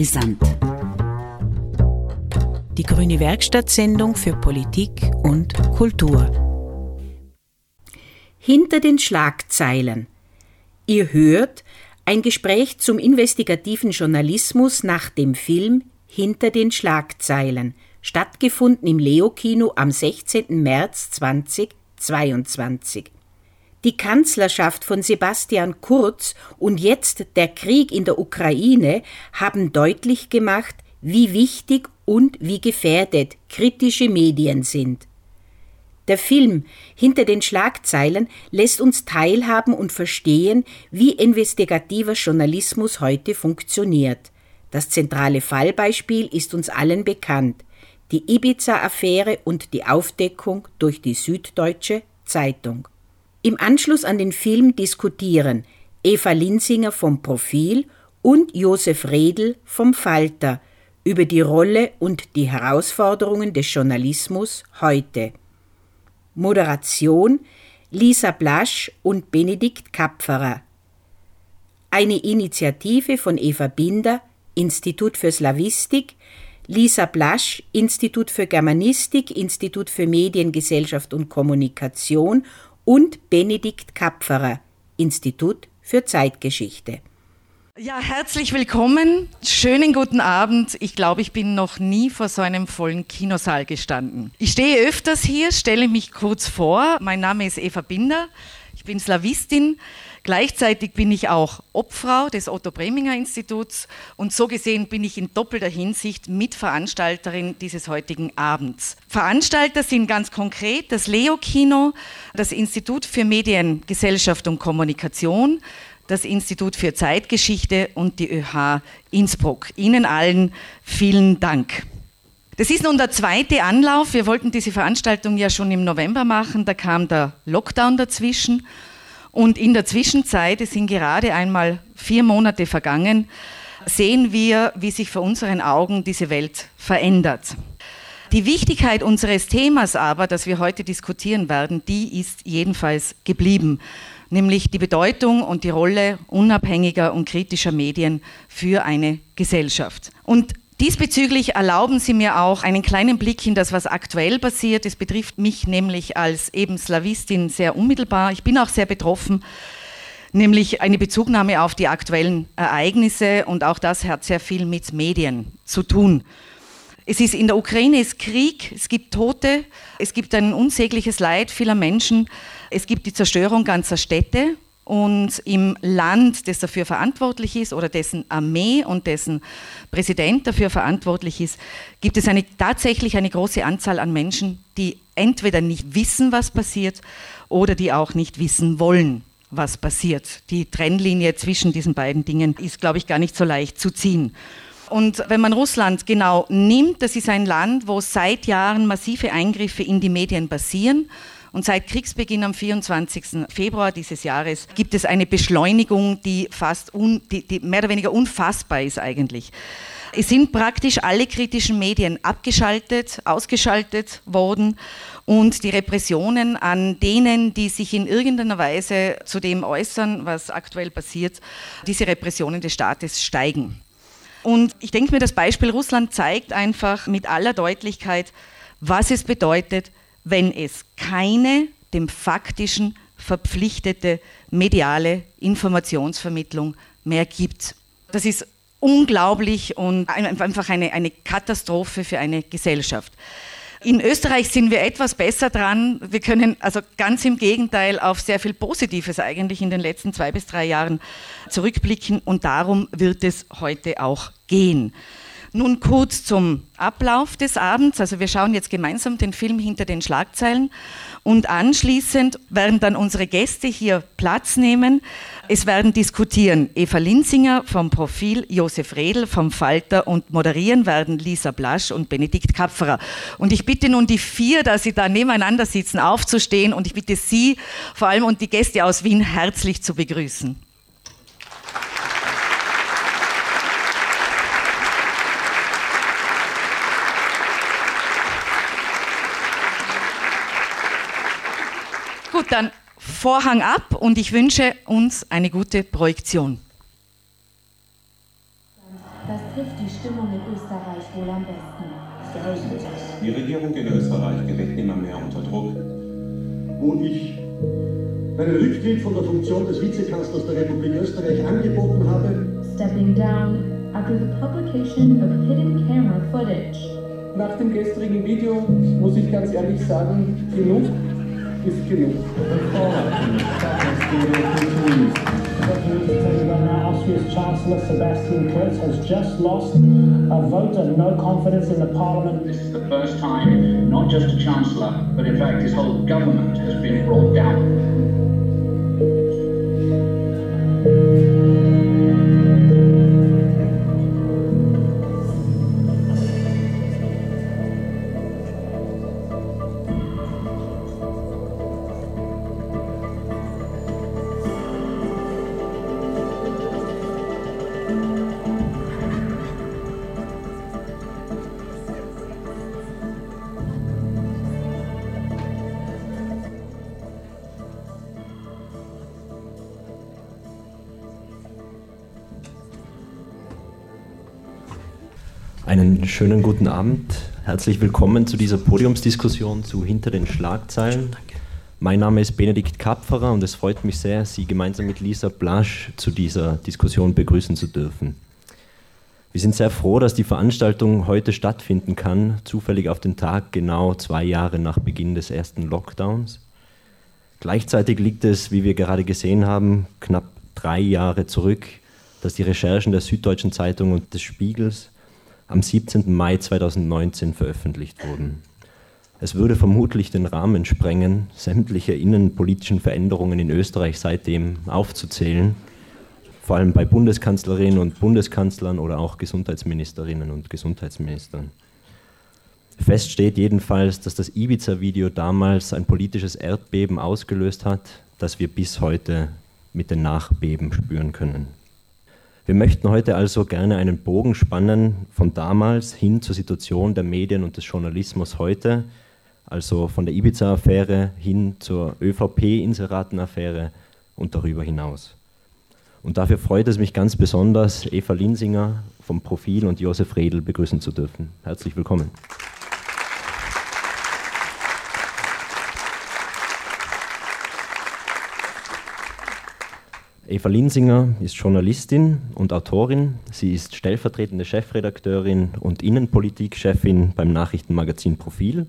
Brisant. Die Grüne Werkstattsendung für Politik und Kultur. Hinter den Schlagzeilen. Ihr hört ein Gespräch zum investigativen Journalismus nach dem Film Hinter den Schlagzeilen, stattgefunden im Leo-Kino am 16. März 2022. Die Kanzlerschaft von Sebastian Kurz und jetzt der Krieg in der Ukraine haben deutlich gemacht, wie wichtig und wie gefährdet kritische Medien sind. Der Film Hinter den Schlagzeilen lässt uns teilhaben und verstehen, wie investigativer Journalismus heute funktioniert. Das zentrale Fallbeispiel ist uns allen bekannt, die Ibiza-Affäre und die Aufdeckung durch die Süddeutsche Zeitung. Im Anschluss an den Film diskutieren Eva Linsinger vom Profil und Josef Redl vom Falter über die Rolle und die Herausforderungen des Journalismus heute. Moderation Lisa Blasch und Benedikt Kapferer. Eine Initiative von Eva Binder, Institut für Slavistik, Lisa Blasch, Institut für Germanistik, Institut für Medien, Gesellschaft und Kommunikation und Benedikt Kapferer, Institut für Zeitgeschichte. Ja, herzlich willkommen. Schönen guten Abend. Ich glaube, ich bin noch nie vor so einem vollen Kinosaal gestanden. Ich stehe öfters hier, stelle mich kurz vor. Mein Name ist Eva Binder. Ich bin Slawistin. Gleichzeitig bin ich auch Obfrau des Otto Breminger Instituts und so gesehen bin ich in doppelter Hinsicht Mitveranstalterin dieses heutigen Abends. Veranstalter sind ganz konkret das Leo Kino, das Institut für Medien, Gesellschaft und Kommunikation, das Institut für Zeitgeschichte und die ÖH Innsbruck. Ihnen allen vielen Dank. Das ist nun der zweite Anlauf. Wir wollten diese Veranstaltung ja schon im November machen, da kam der Lockdown dazwischen und in der Zwischenzeit, es sind gerade einmal vier Monate vergangen, sehen wir, wie sich vor unseren Augen diese Welt verändert. Die Wichtigkeit unseres Themas aber, das wir heute diskutieren werden, die ist jedenfalls geblieben, nämlich die Bedeutung und die Rolle unabhängiger und kritischer Medien für eine Gesellschaft. Und Diesbezüglich erlauben Sie mir auch einen kleinen Blick in das, was aktuell passiert. Es betrifft mich nämlich als eben Slawistin sehr unmittelbar. Ich bin auch sehr betroffen, nämlich eine Bezugnahme auf die aktuellen Ereignisse und auch das hat sehr viel mit Medien zu tun. Es ist in der Ukraine ist Krieg, es gibt Tote, es gibt ein unsägliches Leid vieler Menschen, es gibt die Zerstörung ganzer Städte und im Land, das dafür verantwortlich ist oder dessen Armee und dessen Präsident dafür verantwortlich ist, gibt es eine, tatsächlich eine große Anzahl an Menschen, die entweder nicht wissen, was passiert, oder die auch nicht wissen wollen, was passiert. Die Trennlinie zwischen diesen beiden Dingen ist, glaube ich, gar nicht so leicht zu ziehen. Und wenn man Russland genau nimmt, das ist ein Land, wo seit Jahren massive Eingriffe in die Medien passieren und seit Kriegsbeginn am 24. Februar dieses Jahres gibt es eine Beschleunigung, die fast un, die, die mehr oder weniger unfassbar ist eigentlich. Es sind praktisch alle kritischen Medien abgeschaltet, ausgeschaltet worden und die Repressionen an denen, die sich in irgendeiner Weise zu dem äußern, was aktuell passiert, diese Repressionen des Staates steigen. Und ich denke mir, das Beispiel Russland zeigt einfach mit aller Deutlichkeit, was es bedeutet, wenn es keine dem faktischen verpflichtete mediale Informationsvermittlung mehr gibt. Das ist unglaublich und einfach eine, eine Katastrophe für eine Gesellschaft. In Österreich sind wir etwas besser dran. Wir können also ganz im Gegenteil auf sehr viel Positives eigentlich in den letzten zwei bis drei Jahren zurückblicken und darum wird es heute auch gehen. Nun kurz zum Ablauf des Abends. Also wir schauen jetzt gemeinsam den Film hinter den Schlagzeilen und anschließend werden dann unsere Gäste hier Platz nehmen. Es werden diskutieren Eva Linsinger vom Profil, Josef Redl vom Falter und moderieren werden Lisa Blasch und Benedikt Kapferer. Und ich bitte nun die vier, dass sie da nebeneinander sitzen, aufzustehen und ich bitte Sie vor allem und die Gäste aus Wien herzlich zu begrüßen. Gut, dann Vorhang ab und ich wünsche uns eine gute Projektion. Das trifft die Stimmung in Österreich wohl am besten? Die Regierung in Österreich gerät immer mehr unter Druck. Wo ich meinen Rücktritt von der Funktion des Vizekanzlers der Republik Österreich angeboten habe. Stepping down after the publication of hidden camera footage. Nach dem gestrigen Video muss ich ganz ehrlich sagen, genug genug. Austria's Chancellor Sebastian Kurz has just lost a vote of no confidence in the parliament. This is the first time not just a Chancellor, but in fact his whole government has been brought down. Schönen guten Abend. Herzlich willkommen zu dieser Podiumsdiskussion zu Hinter den Schlagzeilen. Mein Name ist Benedikt Kapferer und es freut mich sehr, Sie gemeinsam mit Lisa Blasch zu dieser Diskussion begrüßen zu dürfen. Wir sind sehr froh, dass die Veranstaltung heute stattfinden kann, zufällig auf den Tag genau zwei Jahre nach Beginn des ersten Lockdowns. Gleichzeitig liegt es, wie wir gerade gesehen haben, knapp drei Jahre zurück, dass die Recherchen der Süddeutschen Zeitung und des Spiegels am 17. Mai 2019 veröffentlicht wurden. Es würde vermutlich den Rahmen sprengen, sämtliche innenpolitischen Veränderungen in Österreich seitdem aufzuzählen, vor allem bei Bundeskanzlerinnen und Bundeskanzlern oder auch Gesundheitsministerinnen und Gesundheitsministern. Fest steht jedenfalls, dass das Ibiza-Video damals ein politisches Erdbeben ausgelöst hat, das wir bis heute mit den Nachbeben spüren können. Wir möchten heute also gerne einen Bogen spannen von damals hin zur Situation der Medien und des Journalismus heute, also von der Ibiza-Affäre hin zur ÖVP-Inseraten-Affäre und darüber hinaus. Und dafür freut es mich ganz besonders, Eva Linsinger vom Profil und Josef Redl begrüßen zu dürfen. Herzlich willkommen. Eva Linsinger ist Journalistin und Autorin. Sie ist stellvertretende Chefredakteurin und Innenpolitikchefin beim Nachrichtenmagazin Profil.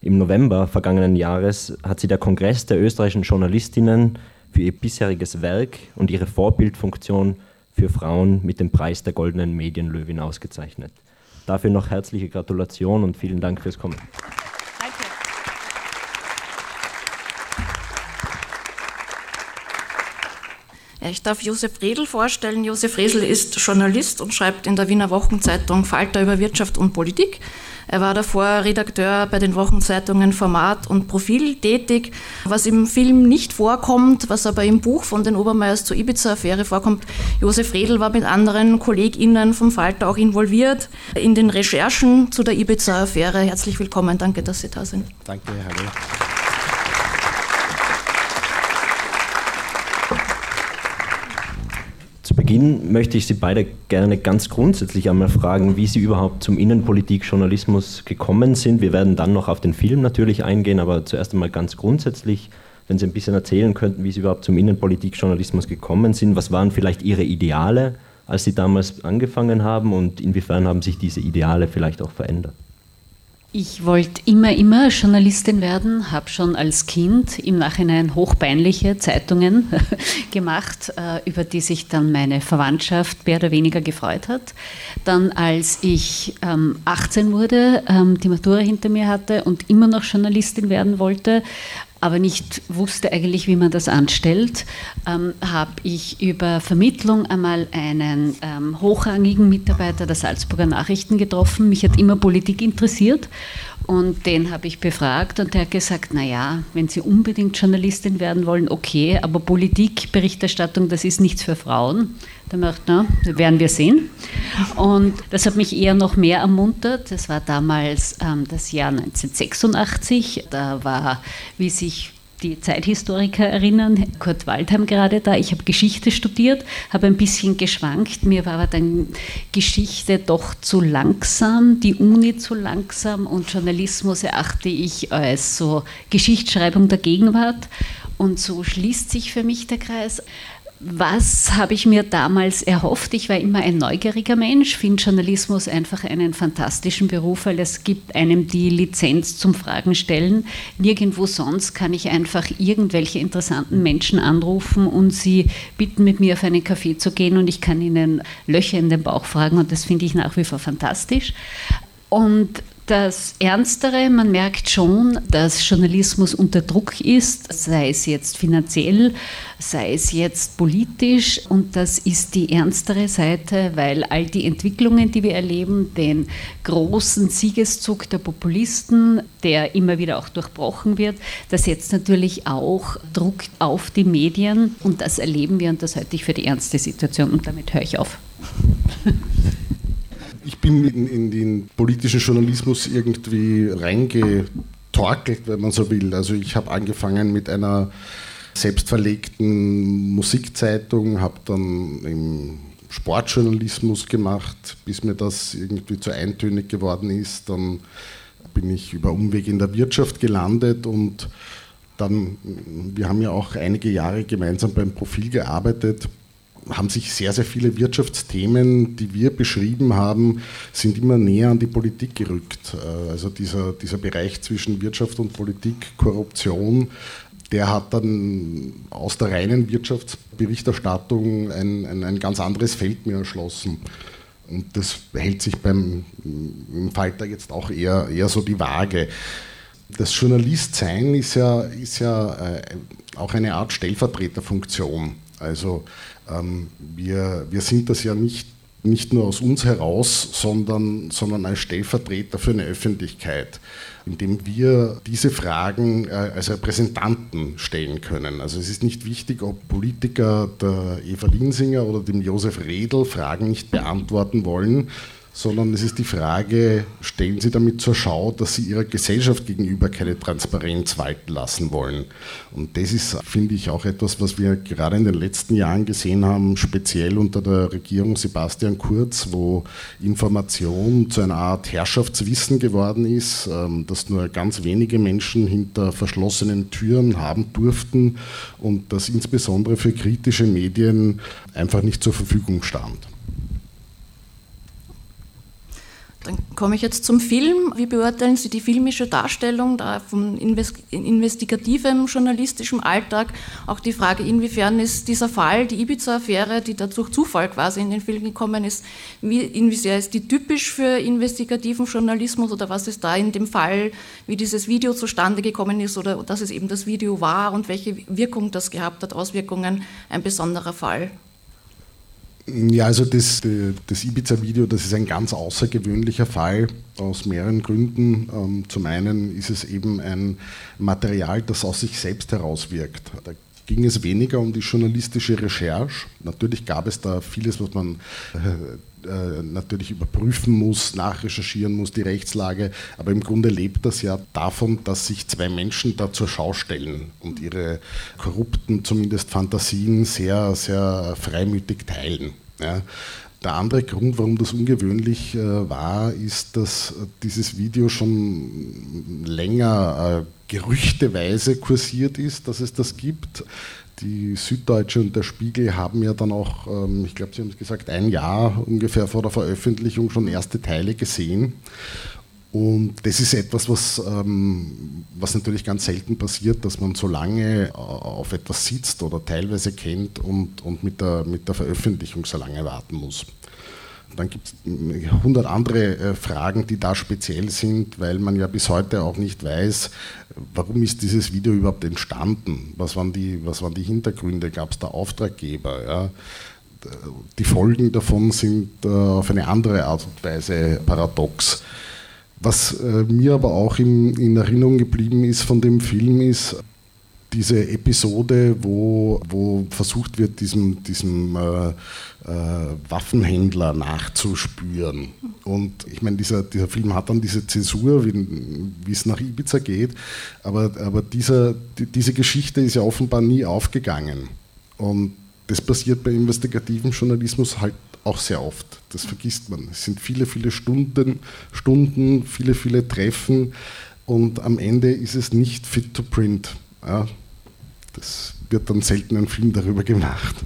Im November vergangenen Jahres hat sie der Kongress der österreichischen Journalistinnen für ihr bisheriges Werk und ihre Vorbildfunktion für Frauen mit dem Preis der Goldenen Medienlöwin ausgezeichnet. Dafür noch herzliche Gratulation und vielen Dank fürs Kommen. Ich darf Josef Redl vorstellen. Josef Redl ist Journalist und schreibt in der Wiener Wochenzeitung Falter über Wirtschaft und Politik. Er war davor Redakteur bei den Wochenzeitungen Format und Profil tätig. Was im Film nicht vorkommt, was aber im Buch von den Obermeiers zur Ibiza-Affäre vorkommt, Josef Redl war mit anderen KollegInnen vom Falter auch involviert in den Recherchen zu der Ibiza-Affäre. Herzlich willkommen, danke, dass Sie da sind. Danke, hallo. Beginn möchte ich Sie beide gerne ganz grundsätzlich einmal fragen, wie Sie überhaupt zum Innenpolitikjournalismus gekommen sind. Wir werden dann noch auf den Film natürlich eingehen, aber zuerst einmal ganz grundsätzlich, wenn Sie ein bisschen erzählen könnten, wie Sie überhaupt zum Innenpolitikjournalismus gekommen sind. Was waren vielleicht Ihre Ideale, als Sie damals angefangen haben und inwiefern haben sich diese Ideale vielleicht auch verändert? Ich wollte immer, immer Journalistin werden, habe schon als Kind im Nachhinein hochpeinliche Zeitungen gemacht, äh, über die sich dann meine Verwandtschaft mehr oder weniger gefreut hat. Dann, als ich 18 ähm, wurde, ähm, die Matura hinter mir hatte und immer noch Journalistin werden wollte, aber nicht wusste eigentlich, wie man das anstellt, ähm, habe ich über Vermittlung einmal einen ähm, hochrangigen Mitarbeiter der Salzburger Nachrichten getroffen. Mich hat immer Politik interessiert und den habe ich befragt und der hat gesagt, naja, wenn Sie unbedingt Journalistin werden wollen, okay, aber Politikberichterstattung, das ist nichts für Frauen. Da dachte na, werden wir sehen. Und das hat mich eher noch mehr ermuntert. Das war damals ähm, das Jahr 1986. Da war, wie sich die Zeithistoriker erinnern. Kurt Waldheim gerade da. Ich habe Geschichte studiert, habe ein bisschen geschwankt. Mir war aber dann Geschichte doch zu langsam, die Uni zu langsam und Journalismus erachte ich als so Geschichtsschreibung der Gegenwart. Und so schließt sich für mich der Kreis. Was habe ich mir damals erhofft? Ich war immer ein neugieriger Mensch, finde Journalismus einfach einen fantastischen Beruf, weil es gibt einem die Lizenz zum Fragen stellen. Nirgendwo sonst kann ich einfach irgendwelche interessanten Menschen anrufen und sie bitten, mit mir auf einen Kaffee zu gehen und ich kann ihnen Löcher in den Bauch fragen und das finde ich nach wie vor fantastisch. Und das Ernstere, man merkt schon, dass Journalismus unter Druck ist, sei es jetzt finanziell, sei es jetzt politisch. Und das ist die ernstere Seite, weil all die Entwicklungen, die wir erleben, den großen Siegeszug der Populisten, der immer wieder auch durchbrochen wird, das setzt natürlich auch Druck auf die Medien. Und das erleben wir und das halte ich für die ernste Situation. Und damit höre ich auf. ich bin in, in, den politischen Journalismus irgendwie reingetorkelt, wenn man so will. Also ich habe angefangen mit einer selbstverlegten Musikzeitung, habe dann im Sportjournalismus gemacht, bis mir das irgendwie zu eintönig geworden ist. Dann bin ich über Umweg in der Wirtschaft gelandet und dann, wir haben ja auch einige Jahre gemeinsam beim Profil gearbeitet haben sich sehr, sehr viele Wirtschaftsthemen, die wir beschrieben haben, sind immer näher an die Politik gerückt. Äh, also dieser, dieser Bereich zwischen Wirtschaft und Politik, Korruption, der hat dann aus der reinen Wirtschaftsberichterstattung ein, ein, ein ganz anderes Feld mir erschlossen. Und das hält sich beim im Falter jetzt auch eher, eher so die Waage. Das Journalistsein ist ja, ist ja äh, auch eine Art Stellvertreterfunktion. Also wir, wir sind das ja nicht, nicht nur aus uns heraus, sondern, sondern als Stellvertreter für eine Öffentlichkeit, indem wir diese Fragen äh, als Repräsentanten stellen können. Also es ist nicht wichtig, ob Politiker der Eva Linsinger oder dem Josef Redl Fragen nicht beantworten wollen, sondern es ist die Frage, stellen Sie damit zur Schau, dass Sie Ihrer Gesellschaft gegenüber keine Transparenz walten lassen wollen. Und das ist, finde ich, auch etwas, was wir gerade in den letzten Jahren gesehen haben, speziell unter der Regierung Sebastian Kurz, wo Information zu einer Art Herrschaftswissen geworden ist, ähm, das nur ganz wenige Menschen hinter verschlossenen Türen haben durften und das insbesondere für kritische Medien einfach nicht zur Verfügung stand. Dann komme ich jetzt zum Film. Wie beurteilen Sie die filmische Darstellung da von investigativem journalistischem Alltag? Auch die Frage, inwiefern ist dieser Fall, die Ibiza-Affäre, die da durch Zufall quasi in den Film gekommen ist, wie, inwiefern ist die typisch für investigativen Journalismus oder was ist da in dem Fall, wie dieses Video zustande gekommen ist oder dass es eben das Video war und welche Wirkung das gehabt hat, Auswirkungen, ein besonderer Fall? Ja, also das, das Ibiza-Video, das ist ein ganz außergewöhnlicher Fall aus mehreren Gründen. Ähm, zum einen ist es eben ein Material, das aus sich selbst herauswirkt. Da ging es weniger um die journalistische Recherche. Natürlich gab es da vieles, was man äh, äh, natürlich überprüfen muss, nachrecherchieren muss, die Rechtslage. Aber im Grunde lebt das ja davon, dass sich zwei Menschen da zur Schau stellen und ihre korrupten, zumindest Fantasien, sehr, sehr freimütig teilen. Ja. Der andere Grund, warum das ungewöhnlich äh, war, ist, dass dieses Video schon länger äh, gerüchteweise kursiert ist, dass es das gibt. Die Süddeutsche und der Spiegel haben ja dann auch, ähm, ich glaube, Sie haben es gesagt, ein Jahr ungefähr vor der Veröffentlichung schon erste Teile gesehen. Und das ist etwas, was, ähm, was natürlich ganz selten passiert, dass man so lange äh, auf etwas sitzt oder teilweise kennt und, und mit, der, mit der Veröffentlichung so lange warten muss. Dann gibt es 100 andere äh, Fragen, die da speziell sind, weil man ja bis heute auch nicht weiß, warum ist dieses Video überhaupt entstanden? Was waren die, was waren die Hintergründe? Gab es da Auftraggeber? Ja? Die Folgen davon sind äh, auf eine andere Art und Weise paradox. Was äh, mir aber auch in, in Erinnerung geblieben ist von dem Film ist, diese Episode, wo, wo versucht wird, diesem, diesem äh, äh, Waffenhändler nachzuspüren. Und ich meine, dieser, dieser Film hat dann diese Zäsur, wie, es nach Ibiza geht, aber, aber dieser, die, diese Geschichte ist ja offenbar nie aufgegangen. Und das passiert bei investigativen Journalismus halt auch sehr oft. Das vergisst man. Es sind viele, viele Stunden, Stunden, viele, viele Treffen und am Ende ist es nicht fit to print. Ja, das wird dann selten ein Film darüber gemacht.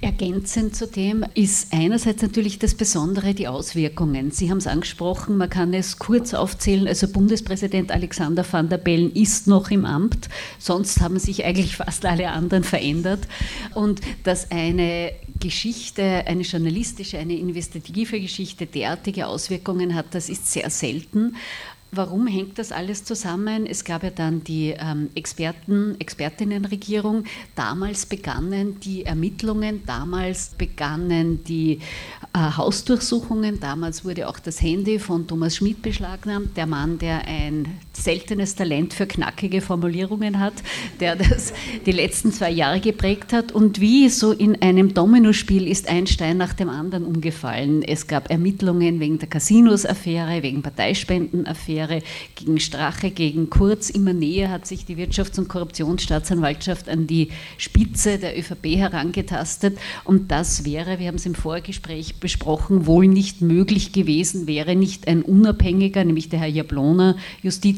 Ergänzend zu dem ist einerseits natürlich das Besondere die Auswirkungen. Sie haben es angesprochen, man kann es kurz aufzählen. Also Bundespräsident Alexander van der Bellen ist noch im Amt, sonst haben sich eigentlich fast alle anderen verändert. Und dass eine Geschichte, eine journalistische, eine investigative Geschichte derartige Auswirkungen hat, das ist sehr selten. Warum hängt das alles zusammen? Es gab ja dann die ähm, Experten, Expertinnenregierung. Damals begannen die Ermittlungen, damals begannen die äh, Hausdurchsuchungen, damals wurde auch das Handy von Thomas Schmidt beschlagnahmt, der Mann, der ein seltenes Talent für knackige Formulierungen hat, der das die letzten zwei Jahre geprägt hat. Und wie so in einem Dominospiel ist ein Stein nach dem anderen umgefallen. Es gab Ermittlungen wegen der Casinos-Affäre, wegen Parteispenden-Affäre. Affäre gegen Strache, gegen Kurz. Immer näher hat sich die Wirtschafts- und Korruptionsstaatsanwaltschaft an die Spitze der ÖVP herangetastet. Und das wäre, wir haben es im Vorgespräch besprochen, wohl nicht möglich gewesen, wäre nicht ein unabhängiger, nämlich der Herr Jablona,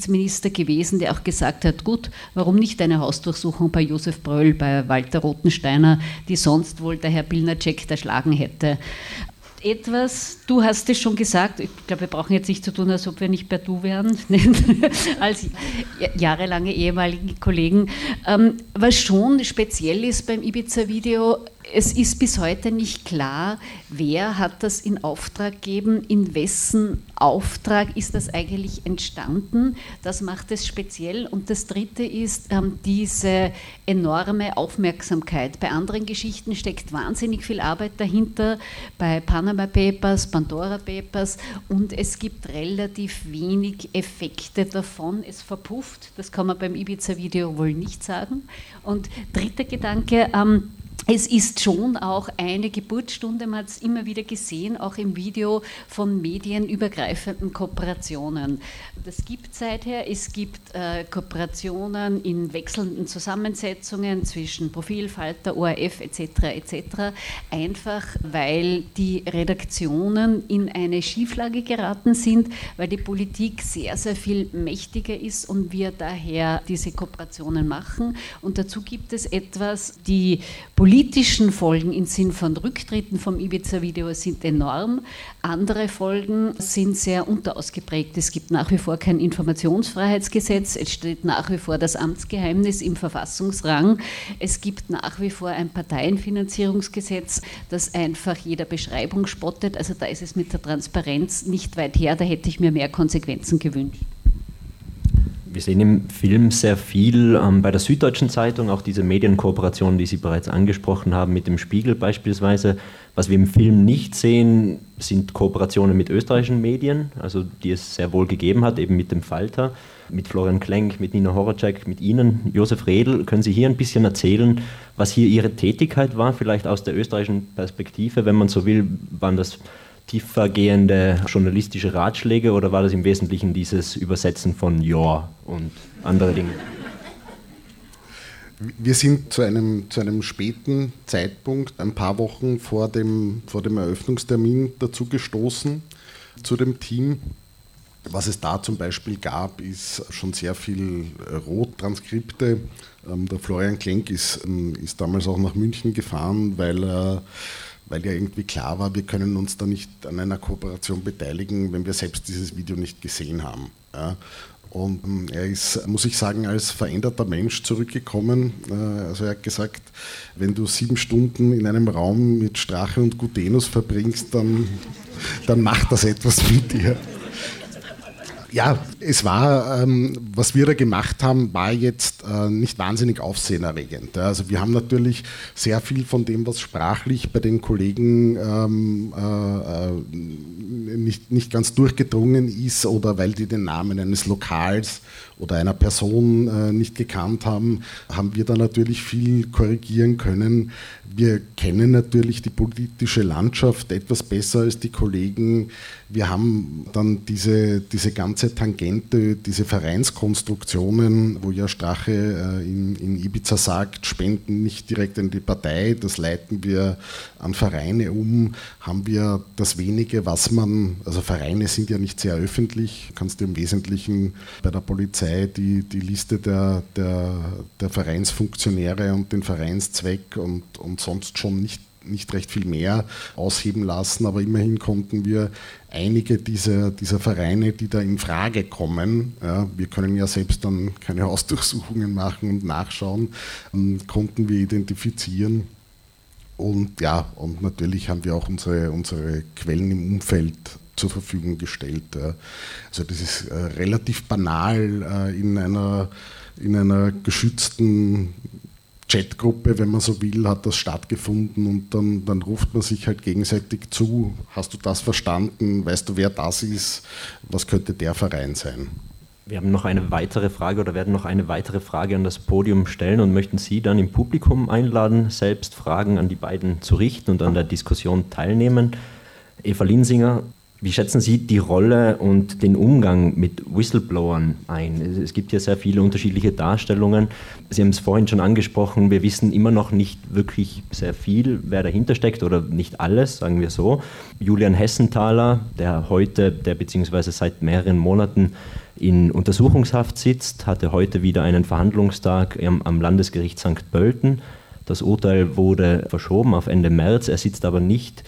Justizminister gewesen, der auch gesagt hat, gut, warum nicht eine Hausdurchsuchung bei Josef Bröll, bei Walter Rothensteiner, die sonst wohl der Herr Bilnacek erschlagen hätte etwas, du hast es schon gesagt, ich glaube, wir brauchen jetzt nicht zu tun, als ob wir nicht per Du wären, als jahrelange ehemalige Kollegen. Ähm, was schon speziell ist beim Ibiza-Video, es ist bis heute nicht klar, wer hat das in Auftrag gegeben, in wessen Auftrag ist das eigentlich entstanden. Das macht es speziell. Und das Dritte ist ähm, diese enorme Aufmerksamkeit. Bei anderen Geschichten steckt wahnsinnig viel Arbeit dahinter, bei Panama Papers, Pandora Papers und es gibt relativ wenig Effekte davon. Es verpufft, das kann man beim Ibiza-Video wohl nicht sagen. Und dritter Gedanke, ähm, es ist schon auch eine Geburtsstunde, man hat es immer wieder gesehen, auch im Video von medienübergreifenden Kooperationen. Das gibt seither, es gibt äh, Kooperationen in wechselnden Zusammensetzungen zwischen Profilfalter, ORF etc. etc. Einfach weil die Redaktionen in eine Schieflage geraten sind, weil die Politik sehr, sehr viel mächtiger ist und wir daher diese Kooperationen machen. Und dazu gibt es etwas, die Politik politischen Folgen im Sinn von Rücktritten vom Ibiza-Video sind enorm. Andere Folgen sind sehr unterausgeprägt. Es gibt nach wie vor kein Informationsfreiheitsgesetz. Es steht nach wie vor das Amtsgeheimnis im Verfassungsrang. Es gibt nach wie vor ein Parteienfinanzierungsgesetz, das einfach jeder Beschreibung spottet. Also da ist es mit der Transparenz nicht weit her. Da hätte ich mir mehr Konsequenzen gewünscht. Wir sehen im Film sehr viel ähm, bei der Süddeutschen Zeitung, auch diese Medienkooperation, die Sie bereits angesprochen haben, mit dem Spiegel beispielsweise. Was wir im Film nicht sehen, sind Kooperationen mit österreichischen Medien, also die es sehr wohl gegeben hat, eben mit dem Falter, mit Florian Klenk, mit Nina Horacek, mit Ihnen, Josef Redl. Können Sie hier ein bisschen erzählen, was hier Ihre Tätigkeit war, vielleicht aus der österreichischen Perspektive, wenn man so will, waren das tiefergehende journalistische Ratschläge oder war das im Wesentlichen dieses Übersetzen von Ja und andere Dinge? Wir sind zu einem, zu einem späten Zeitpunkt, ein paar Wochen vor dem, vor dem Eröffnungstermin, dazu gestoßen, zu dem Team. Was es da zum Beispiel gab, ist schon sehr viel Rottranskripte. Ähm, der Florian Klenk ist, ähm, ist damals auch nach München gefahren, weil er weil ja irgendwie klar war, wir können uns da nicht an einer Kooperation beteiligen, wenn wir selbst dieses Video nicht gesehen haben. Ja. Und ähm, er ist, muss ich sagen, als veränderter Mensch zurückgekommen. Äh, also er hat gesagt, wenn du sieben Stunden in einem Raum mit Strache und Gutenus verbringst, dann, dann macht das etwas mit dir ja, es war, ähm, was wir da gemacht haben, war jetzt äh, nicht wahnsinnig aufsehenerregend. Also wir haben natürlich sehr viel von dem, was sprachlich bei den Kollegen ähm, äh, äh nicht, nicht ganz durchgedrungen ist oder weil die den Namen eines Lokals oder einer Person äh, nicht gekannt haben, haben wir da natürlich viel korrigieren können. Wir kennen natürlich die politische Landschaft etwas besser als die Kollegen. Wir haben dann diese, diese ganze Tangente, diese Vereinskonstruktionen, wo ja Strache äh, in, in Ibiza sagt, spenden nicht direkt an die Partei, das leiten wir an Vereine um, haben wir das wenige, was man, also Vereine sind ja nicht sehr öffentlich, kannst du im Wesentlichen bei der Polizei die, die Liste der, der, der Vereinsfunktionäre und den Vereinszweck und, und sonst schon nicht nicht recht viel mehr ausheben lassen, aber immerhin konnten wir einige dieser, dieser Vereine, die da in Frage kommen, ja, wir können ja selbst dann keine Hausdurchsuchungen machen und nachschauen, ähm, konnten wir identifizieren. Und ja, und natürlich haben wir auch unsere, unsere Quellen im Umfeld zur Verfügung gestellt. Also das ist äh, relativ banal äh, in einer, in einer geschützten Chatgruppe, wenn man so will, hat das stattgefunden und dann, dann ruft man sich halt gegenseitig zu, hast du das verstanden, weißt du, wer das ist, was könnte der Verein sein? Wir haben noch eine weitere Frage oder werden noch eine weitere Frage an das Podium stellen und möchten Sie dann im Publikum einladen, selbst Fragen an die beiden zu richten und an der Diskussion teilnehmen. Eva Linsinger, wie schätzen Sie die Rolle und den Umgang mit Whistleblowern ein? Es gibt ja sehr viele unterschiedliche Darstellungen. Sie haben es vorhin schon angesprochen, wir wissen immer noch nicht wirklich sehr viel, wer dahinter steckt oder nicht alles, sagen wir so. Julian Hessenthaler, der heute, der beziehungsweise seit mehreren Monaten in Untersuchungshaft sitzt, hatte heute wieder einen Verhandlungstag am Landesgericht St. Pölten. Das Urteil wurde verschoben auf Ende März. Er sitzt aber nicht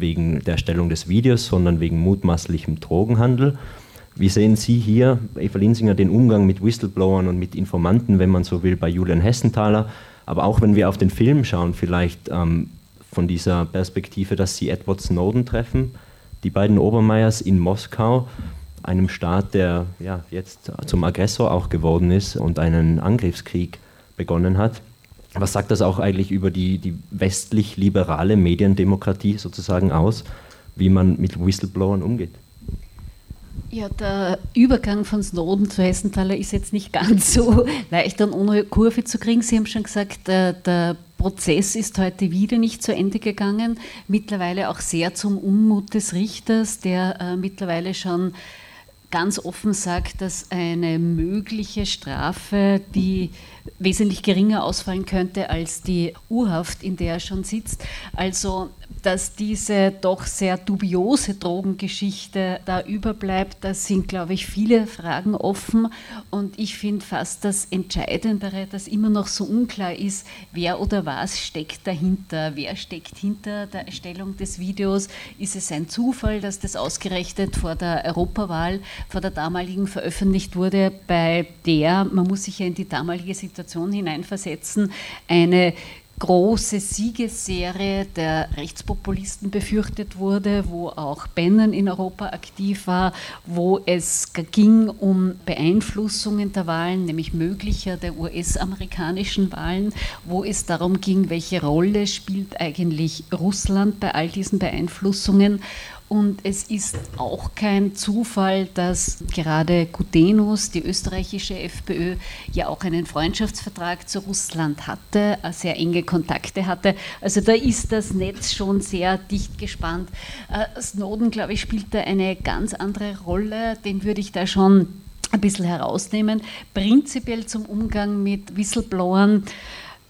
wegen der Erstellung des Videos, sondern wegen mutmaßlichem Drogenhandel. Wie sehen Sie hier, Eva Linsinger, den Umgang mit Whistleblowern und mit Informanten, wenn man so will, bei Julian Hessenthaler? Aber auch wenn wir auf den Film schauen, vielleicht ähm, von dieser Perspektive, dass Sie Edward Snowden treffen, die beiden Obermeiers in Moskau, einem Staat, der ja, jetzt zum Aggressor auch geworden ist und einen Angriffskrieg begonnen hat. Was sagt das auch eigentlich über die, die westlich-liberale Mediendemokratie sozusagen aus, wie man mit Whistleblowern umgeht? Ja, der Übergang von Snowden zu Hessenthaler ist jetzt nicht ganz so leicht und ohne Kurve zu kriegen. Sie haben schon gesagt, der, der Prozess ist heute wieder nicht zu Ende gegangen. Mittlerweile auch sehr zum Unmut des Richters, der äh, mittlerweile schon ganz offen sagt, dass eine mögliche Strafe, die wesentlich geringer ausfallen könnte als die Urhaft, in der er schon sitzt. Also dass diese doch sehr dubiose Drogengeschichte da überbleibt, da sind, glaube ich, viele Fragen offen. Und ich finde fast das Entscheidendere, dass immer noch so unklar ist, wer oder was steckt dahinter. Wer steckt hinter der Erstellung des Videos? Ist es ein Zufall, dass das ausgerechnet vor der Europawahl, vor der damaligen veröffentlicht wurde, bei der, man muss sich ja in die damalige Situation hineinversetzen, eine große Siegesserie der Rechtspopulisten befürchtet wurde, wo auch Bannon in Europa aktiv war, wo es ging um Beeinflussungen der Wahlen, nämlich möglicher der US-amerikanischen Wahlen, wo es darum ging, welche Rolle spielt eigentlich Russland bei all diesen Beeinflussungen und es ist auch kein Zufall, dass gerade Gutenus, die österreichische FPÖ, ja auch einen Freundschaftsvertrag zu Russland hatte, äh, sehr enge Kontakte hatte. Also da ist das Netz schon sehr dicht gespannt. Äh, Snowden, glaube ich, spielt da eine ganz andere Rolle. Den würde ich da schon ein bisschen herausnehmen. Prinzipiell zum Umgang mit Whistleblowern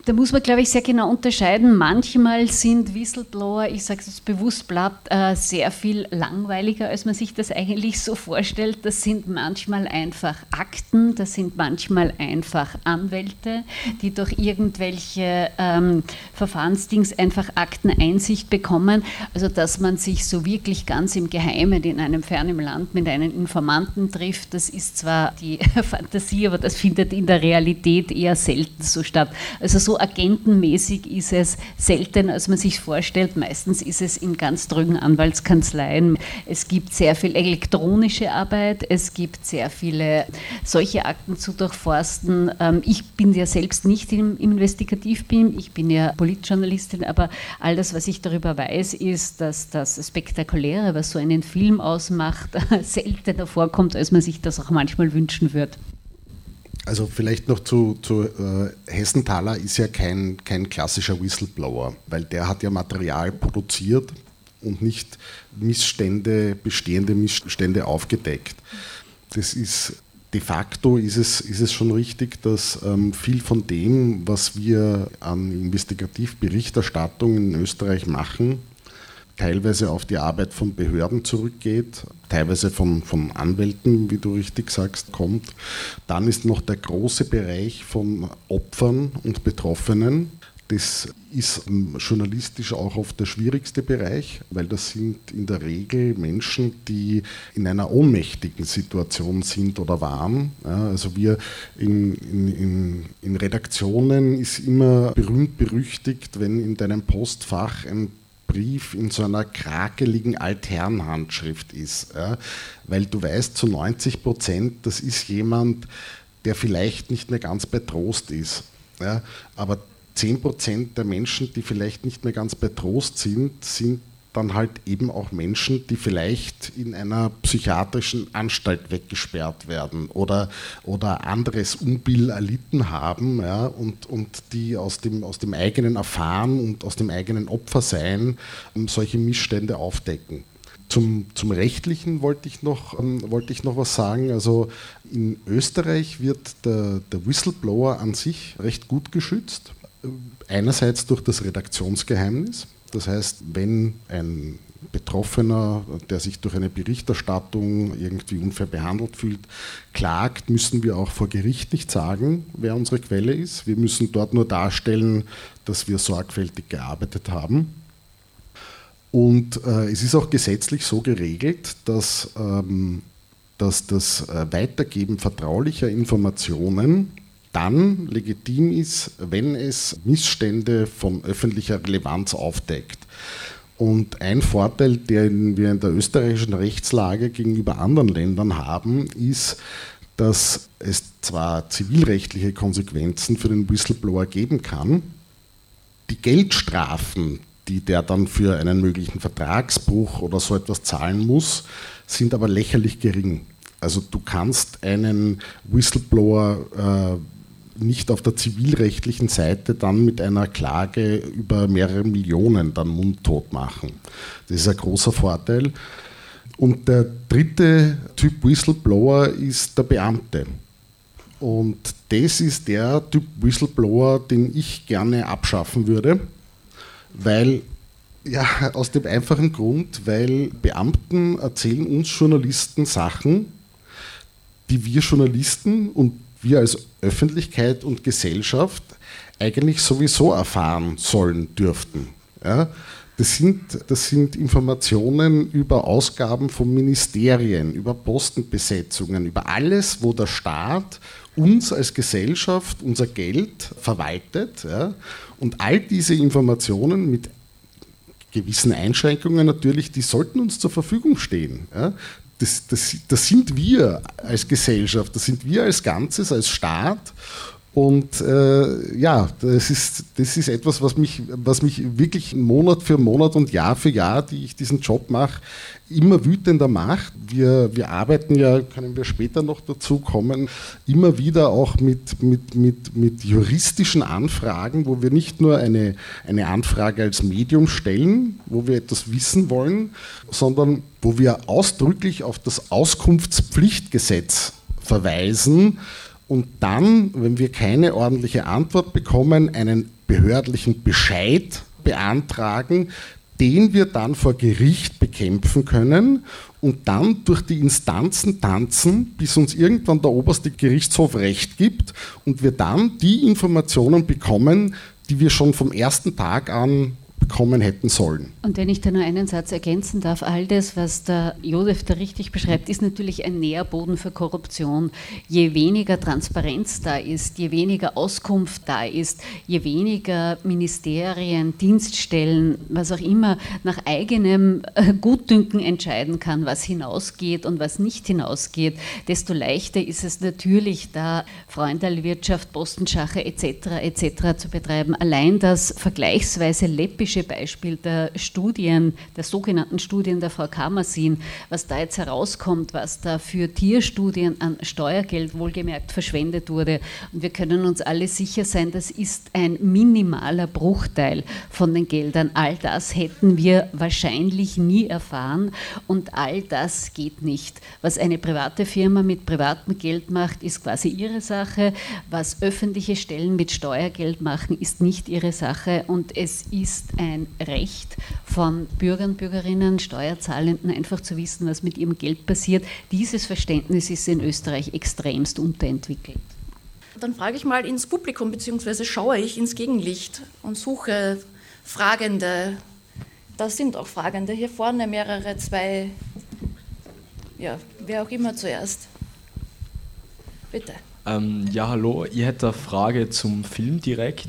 da muss man, glaube ich, sehr genau unterscheiden. Manchmal sind Whistleblower, ich sage es bewusst platt, äh, sehr viel langweiliger, als man sich das eigentlich so vorstellt. Das sind manchmal einfach Akten, das sind manchmal einfach Anwälte, die durch irgendwelche ähm, Verfahrensdings einfach Akteneinsicht bekommen. Also, dass man sich so wirklich ganz im Geheimen in einem fernen Land mit einem Informanten trifft, das ist zwar die Fantasie, aber das findet in der Realität eher selten so statt. Also, so agentenmäßig ist es selten, als man sich vorstellt. Meistens ist es in ganz drüben Anwaltskanzleien. Es gibt sehr viel elektronische Arbeit, es gibt sehr viele solche Akten zu durchforsten. Ähm, ich bin ja selbst nicht im Investigativbeam, ich bin ja Politjournalistin, aber all das, was ich darüber weiß, ist, dass das Spektakuläre, was so einen Film ausmacht, seltener vorkommt, als man sich das auch manchmal wünschen würde. Also vielleicht noch zu, zu äh, Hessenthaler ist ja kein, kein klassischer Whistleblower, weil der hat ja Material produziert und nicht Missstände, bestehende Missstände aufgedeckt. Das ist de facto ist es, ist es schon richtig, dass ähm, viel von dem, was wir an Investigativberichterstattung in Österreich machen, teilweise auf die Arbeit von Behörden zurückgeht, teilweise von, von Anwälten, wie du richtig sagst, kommt. Dann ist noch der große Bereich von Opfern und Betroffenen, das ist journalistisch auch oft der schwierigste Bereich, weil das sind in der Regel Menschen, die in einer ohnmächtigen Situation sind oder waren. Also wir in, in, in, Redaktionen ist immer berühmt berüchtigt, wenn in deinem Postfach ein Brief in so einer krakeligen Altherrenhandschrift ist. Ja, weil du weißt zu 90 Prozent, das ist jemand, der vielleicht nicht mehr ganz bei Trost ist. Ja, aber 10 Prozent der Menschen, die vielleicht nicht mehr ganz bei Trost sind, sind dann halt eben auch Menschen, die vielleicht in einer psychiatrischen Anstalt weggesperrt werden oder, oder anderes Unbill erlitten haben ja, und, und die aus dem, aus dem eigenen Erfahren und aus dem eigenen Opfersein solche Missstände aufdecken. Zum, zum Rechtlichen wollte ich, noch, ähm, wollte ich noch was sagen. Also in Österreich wird der, der Whistleblower an sich recht gut geschützt einerseits durch das Redaktionsgeheimnis. Das heißt, wenn ein Betroffener, der sich durch eine Berichterstattung irgendwie unfair behandelt fühlt, klagt, müssen wir auch vor Gericht nicht sagen, wer unsere Quelle ist. Wir müssen dort nur darstellen, dass wir sorgfältig gearbeitet haben. Und äh, es ist auch gesetzlich so geregelt, dass, ähm, dass das äh, Weitergeben vertraulicher Informationen dann legitim ist, wenn es Missstände von öffentlicher Relevanz aufdeckt. Und ein Vorteil, den wir in der österreichischen Rechtslage gegenüber anderen Ländern haben, ist, dass es zwar zivilrechtliche Konsequenzen für den Whistleblower geben kann, die Geldstrafen, die der dann für einen möglichen Vertragsbruch oder so etwas zahlen muss, sind aber lächerlich gering. Also du kannst einen Whistleblower äh, nicht auf der zivilrechtlichen Seite dann mit einer Klage über mehrere Millionen dann mundtot machen. Das ist ein großer Vorteil. Und der dritte Typ Whistleblower ist der Beamte. Und das ist der Typ Whistleblower, den ich gerne abschaffen würde, weil, ja, aus dem einfachen Grund, weil Beamten erzählen uns Journalisten Sachen, die wir Journalisten und wir als Öffentlichkeit und Gesellschaft eigentlich sowieso erfahren sollen dürften. Ja? Das sind, das sind Informationen über Ausgaben von Ministerien, über Postenbesetzungen, über alles, wo der Staat uns als Gesellschaft unser Geld verwaltet. Ja? Und all diese Informationen mit gewissen Einschränkungen natürlich, die sollten uns zur Verfügung stehen. Ja? Das, das, das sind wir als Gesellschaft, das sind wir als Ganzes, als Staat. Und äh, ja, das ist, das ist etwas, was mich, was mich wirklich Monat für Monat und Jahr für Jahr, die ich diesen Job mache, immer wütender macht. Wir, wir arbeiten ja, können wir später noch dazu kommen, immer wieder auch mit, mit, mit, mit juristischen Anfragen, wo wir nicht nur eine, eine Anfrage als Medium stellen, wo wir etwas wissen wollen, sondern wo wir ausdrücklich auf das Auskunftspflichtgesetz verweisen und dann, wenn wir keine ordentliche Antwort bekommen, einen behördlichen Bescheid beantragen, den wir dann vor Gericht bekämpfen können und dann durch die Instanzen tanzen, bis uns irgendwann der oberste Gerichtshof Recht gibt und wir dann die Informationen bekommen, die wir schon vom ersten Tag an bekommen hätten sollen. Und wenn ich da nur einen Satz ergänzen darf, all das, was der Josef da richtig beschreibt, ist natürlich ein Nährboden für Korruption. Je weniger Transparenz da ist, je weniger Auskunft da ist, je weniger Ministerien, Dienststellen, was auch immer, nach eigenem äh, Gutdünken entscheiden kann, was hinausgeht und was nicht hinausgeht, desto leichter ist es natürlich, da Freundalwirtschaft, Postenschache etc. etc. zu betreiben. Allein das vergleichsweise läppische klassische Beispiel der Studien, der sogenannten Studien der Frau Kammersin, was da jetzt herauskommt, was da für Tierstudien an Steuergeld wohlgemerkt verschwendet wurde. Und wir können uns alle sicher sein, das ist ein minimaler Bruchteil von den Geldern. All das hätten wir wahrscheinlich nie erfahren und all das geht nicht. Was eine private Firma mit privatem Geld macht, ist quasi ihre Sache. Was öffentliche Stellen mit Steuergeld machen, ist nicht ihre Sache und es ist ein Recht von Bürgern, Bürgerinnen, Steuerzahlenden einfach zu wissen, was mit ihrem Geld passiert. Dieses Verständnis ist in Österreich extremst unterentwickelt. Dann frage ich mal ins Publikum, beziehungsweise schaue ich ins Gegenlicht und suche Fragende. Da sind auch Fragende. Hier vorne mehrere, zwei, ja, wer auch immer zuerst. Bitte. Ähm, ja, hallo, ich hätte eine Frage zum Film direkt.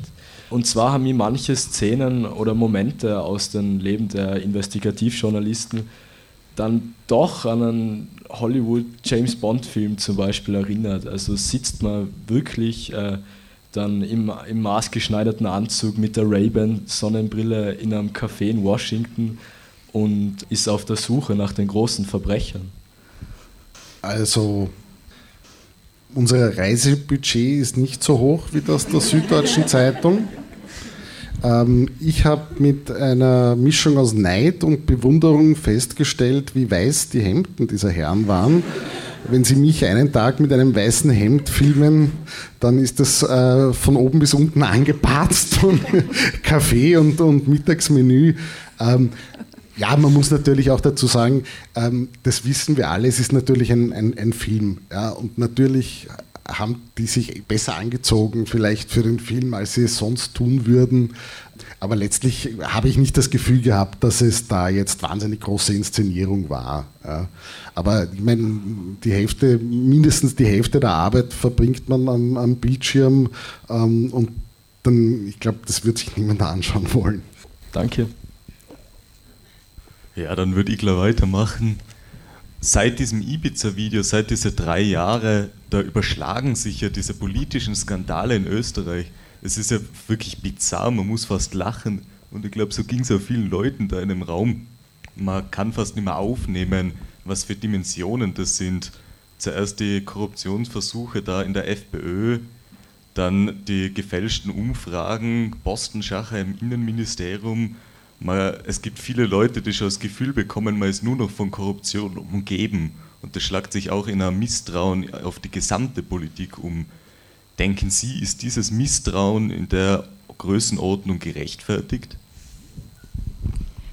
Und zwar haben mich manche Szenen oder Momente aus dem Leben der Investigativjournalisten dann doch an einen Hollywood James Bond Film zum Beispiel erinnert. Also sitzt man wirklich äh, dann im, im maßgeschneiderten Anzug mit der Ray-Ban Sonnenbrille in einem Café in Washington und ist auf der Suche nach den großen Verbrechern. Also unser Reisebudget ist nicht so hoch wie das der Süddeutschen Zeitung. Ähm, ich habe mit einer Mischung aus Neid und Bewunderung festgestellt, wie weiß die Hemden dieser Herren waren. Wenn Sie mich einen Tag mit einem weißen Hemd filmen, dann ist das äh, von oben bis unten angepatzt und Kaffee und, und Mittagsmenü. Ähm, ja, man muss natürlich auch dazu sagen, ähm, das wissen wir alle, es ist natürlich ein, ein, ein Film. Ja, und natürlich haben die sich besser angezogen, vielleicht für den Film, als sie es sonst tun würden. Aber letztlich habe ich nicht das Gefühl gehabt, dass es da jetzt wahnsinnig große Inszenierung war. Aber ich meine, die Hälfte, mindestens die Hälfte der Arbeit verbringt man am, am Bildschirm ähm, und dann, ich glaube, das wird sich niemand anschauen wollen. Danke. Ja, dann würde ich gleich weitermachen seit diesem Ibiza-Video, seit diese drei Jahre, da überschlagen sich ja diese politischen Skandale in Österreich. Es ist ja wirklich bizarr, man muss fast lachen. Und ich glaube, so ging es auch vielen Leuten da in dem Raum. Man kann fast nicht mehr aufnehmen, was für Dimensionen das sind. Zuerst die Korruptionsversuche da in der FPÖ, dann die gefälschten Umfragen, Postenschacher im Innenministerium, man, es gibt viele Leute, die schon das Gefühl bekommen, man ist nur noch von Korruption umgeben. Und das schlagt sich auch in einem Misstrauen auf die gesamte Politik um. Denken Sie, ist dieses Misstrauen in der Größenordnung gerechtfertigt?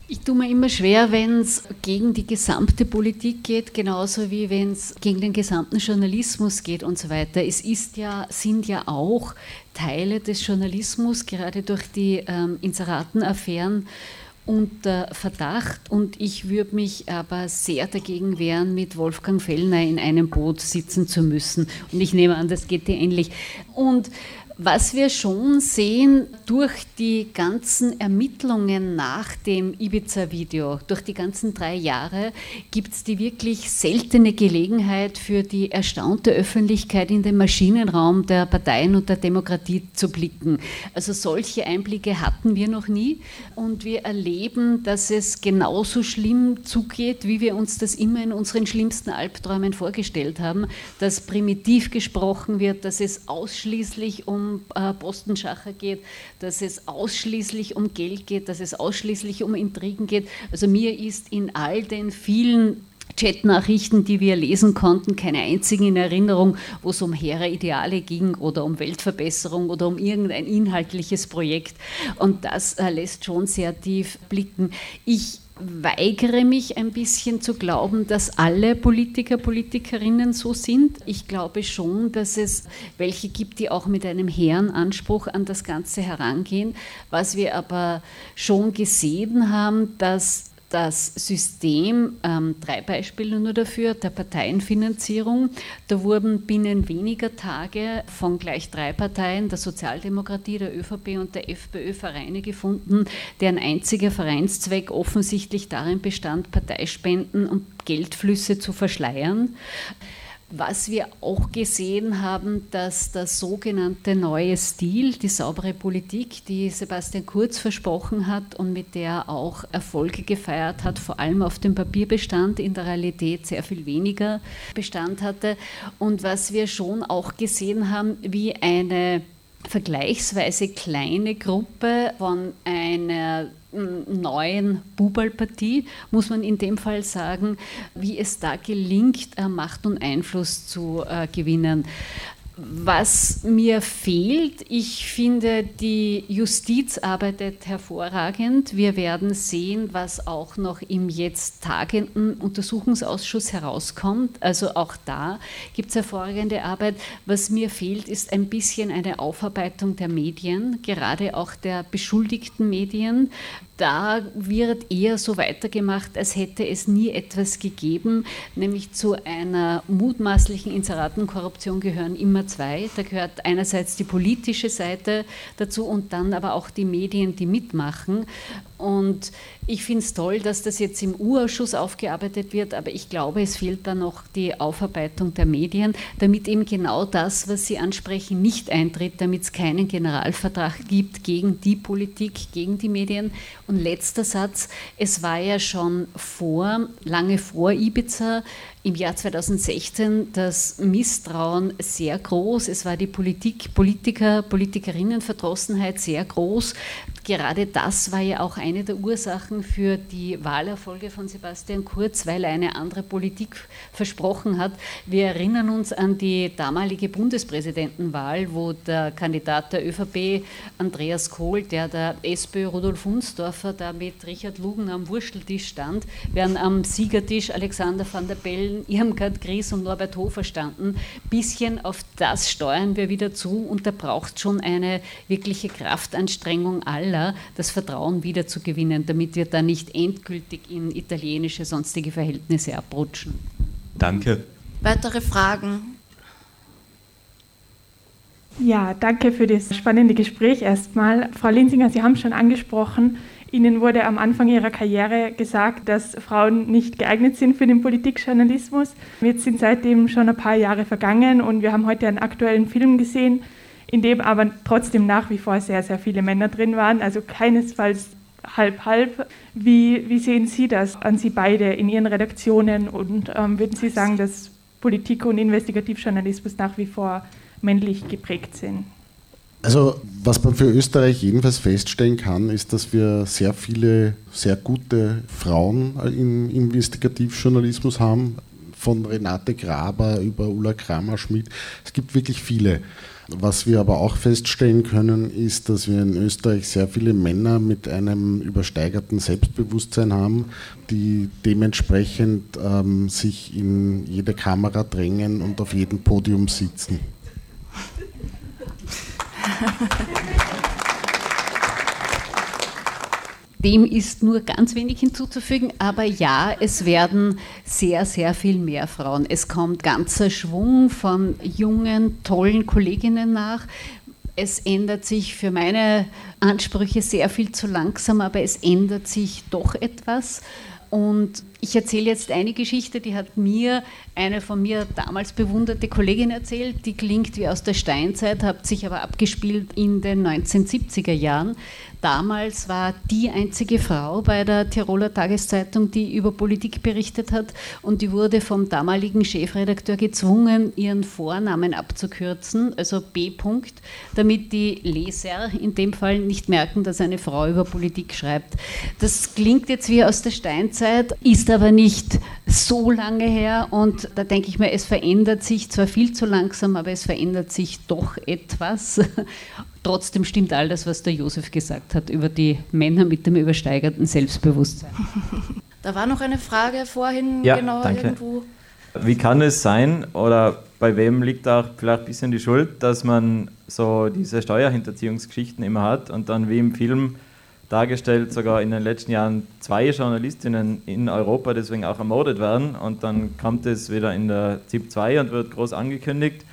Ich tue mir immer schwer, wenn es gegen die gesamte Politik geht, genauso wie wenn es gegen den gesamten Journalismus geht und so weiter. Es ist ja, sind ja auch Teile des Journalismus, gerade durch die ähm, Inseratenaffären, unter Verdacht und ich würde mich aber sehr dagegen wehren, mit Wolfgang Fellner in einem Boot sitzen zu müssen. Und ich nehme an, das geht dir ähnlich. Und was wir schon sehen durch die ganzen Ermittlungen nach dem Ibiza-Video, durch die ganzen drei Jahre, gibt es die wirklich seltene Gelegenheit für die erstaunte Öffentlichkeit in den Maschinenraum der Parteien und der Demokratie zu blicken. Also solche Einblicke hatten wir noch nie und wir erleben, dass es genauso schlimm zugeht, wie wir uns das immer in unseren schlimmsten Albträumen vorgestellt haben, dass primitiv gesprochen wird, dass es ausschließlich um äh, Postenschacher geht, dass es ausschließlich um Geld geht, dass es ausschließlich um Intrigen geht. Also mir ist in all den vielen Chatnachrichten, die wir lesen konnten, keine einzigen in Erinnerung, wo es um hehre Ideale ging oder um Weltverbesserung oder um irgendein inhaltliches Projekt. Und das äh, lässt schon sehr tief blicken. Ich weigere mich ein bisschen zu glauben, dass alle Politiker, Politikerinnen so sind. Ich glaube schon, dass es welche gibt, die auch mit einem hehren Anspruch an das Ganze herangehen. Was wir aber schon gesehen haben, dass das System, ähm, drei Beispiele nur dafür, der Parteienfinanzierung. Da wurden binnen weniger Tage von gleich drei Parteien, der Sozialdemokratie, der ÖVP und der FPÖ, Vereine gefunden, deren einziger Vereinszweck offensichtlich darin bestand, Parteispenden und Geldflüsse zu verschleiern. Was wir auch gesehen haben, dass der sogenannte neue Stil, die saubere Politik, die Sebastian Kurz versprochen hat und mit der er auch Erfolge gefeiert hat, vor allem auf dem Papierbestand, in der Realität sehr viel weniger Bestand hatte. Und was wir schon auch gesehen haben, wie eine vergleichsweise kleine Gruppe von einer neuen Bubalpartie, muss man in dem Fall sagen, wie es da gelingt, äh, Macht und Einfluss zu äh, gewinnen. Was mir fehlt, ich finde, die Justiz arbeitet hervorragend. Wir werden sehen, was auch noch im jetzt tagenden Untersuchungsausschuss herauskommt. Also auch da gibt es hervorragende Arbeit. Was mir fehlt, ist ein bisschen eine Aufarbeitung der Medien, gerade auch der beschuldigten Medien da wird eher so weitergemacht, als hätte es nie etwas gegeben, nämlich zu einer mutmaßlichen Inseratenkorruption gehören immer zwei. Da gehört einerseits die politische Seite dazu und dann aber auch die Medien, die mitmachen. Und ich finde es toll, dass das jetzt im U-Ausschuss aufgearbeitet wird, aber ich glaube, es fehlt da noch die Aufarbeitung der Medien, damit eben genau das, was Sie ansprechen, nicht eintritt, damit es keinen Generalvertrag gibt gegen die Politik, gegen die Medien. Und letzter Satz, es war ja schon vor, lange vor Ibiza, im Jahr 2016 das Misstrauen sehr groß. Es war die Politik, Politiker, Politikerinnenverdrossenheit sehr groß. Gerade das war ja auch eine der Ursachen für die Wahlerfolge von Sebastian Kurz, weil er eine andere Politik versprochen hat. Wir erinnern uns an die damalige Bundespräsidentenwahl, wo der Kandidat der ÖVP, Andreas Kohl, der der SPÖ Rudolf Hunsdorfer, da mit Richard Lugen am Wursteltisch stand, während am Siegertisch Alexander van der Bellen Irmgard Gries und Norbert Hofer standen. Bisschen auf das steuern wir wieder zu und da braucht schon eine wirkliche Kraftanstrengung aller, das Vertrauen wieder zu gewinnen, damit wir da nicht endgültig in italienische sonstige Verhältnisse abrutschen. Danke. Weitere Fragen? Ja, danke für das spannende Gespräch erstmal. Frau Linsinger, Sie haben schon angesprochen, Ihnen wurde am Anfang Ihrer Karriere gesagt, dass Frauen nicht geeignet sind für den Politikjournalismus. Jetzt sind seitdem schon ein paar Jahre vergangen und wir haben heute einen aktuellen Film gesehen, in dem aber trotzdem nach wie vor sehr, sehr viele Männer drin waren, also keinesfalls halb halb. Wie, wie sehen Sie das an Sie beide in Ihren Redaktionen und ähm, würden Sie sagen, dass Politik und Investigativjournalismus nach wie vor männlich geprägt sind? Also was man für Österreich jedenfalls feststellen kann, ist, dass wir sehr viele sehr gute Frauen im Investigativjournalismus haben, von Renate Graber über Ulla Kramer-Schmidt. Es gibt wirklich viele. Was wir aber auch feststellen können, ist, dass wir in Österreich sehr viele Männer mit einem übersteigerten Selbstbewusstsein haben, die dementsprechend ähm, sich in jede Kamera drängen und auf jedem Podium sitzen. Dem ist nur ganz wenig hinzuzufügen, aber ja, es werden sehr, sehr viel mehr Frauen. Es kommt ganzer Schwung von jungen, tollen Kolleginnen nach. Es ändert sich für meine Ansprüche sehr viel zu langsam, aber es ändert sich doch etwas. Und ich erzähle jetzt eine Geschichte, die hat mir eine von mir damals bewunderte Kollegin erzählt. Die klingt wie aus der Steinzeit, hat sich aber abgespielt in den 1970er Jahren. Damals war die einzige Frau bei der Tiroler Tageszeitung, die über Politik berichtet hat und die wurde vom damaligen Chefredakteur gezwungen, ihren Vornamen abzukürzen, also B. -Punkt, damit die Leser in dem Fall nicht merken, dass eine Frau über Politik schreibt. Das klingt jetzt wie aus der Steinzeit, ist aber nicht so lange her und da denke ich mir, es verändert sich zwar viel zu langsam, aber es verändert sich doch etwas. Trotzdem stimmt all das, was der Josef gesagt hat über die Männer mit dem übersteigerten Selbstbewusstsein. Da war noch eine Frage vorhin ja, genau danke. irgendwo. Wie kann es sein oder bei wem liegt auch vielleicht ein bisschen die Schuld, dass man so diese Steuerhinterziehungsgeschichten immer hat und dann wie im Film dargestellt, sogar in den letzten Jahren zwei Journalistinnen in Europa deswegen auch ermordet werden und dann kommt es wieder in der ZIP 2 und wird groß angekündigt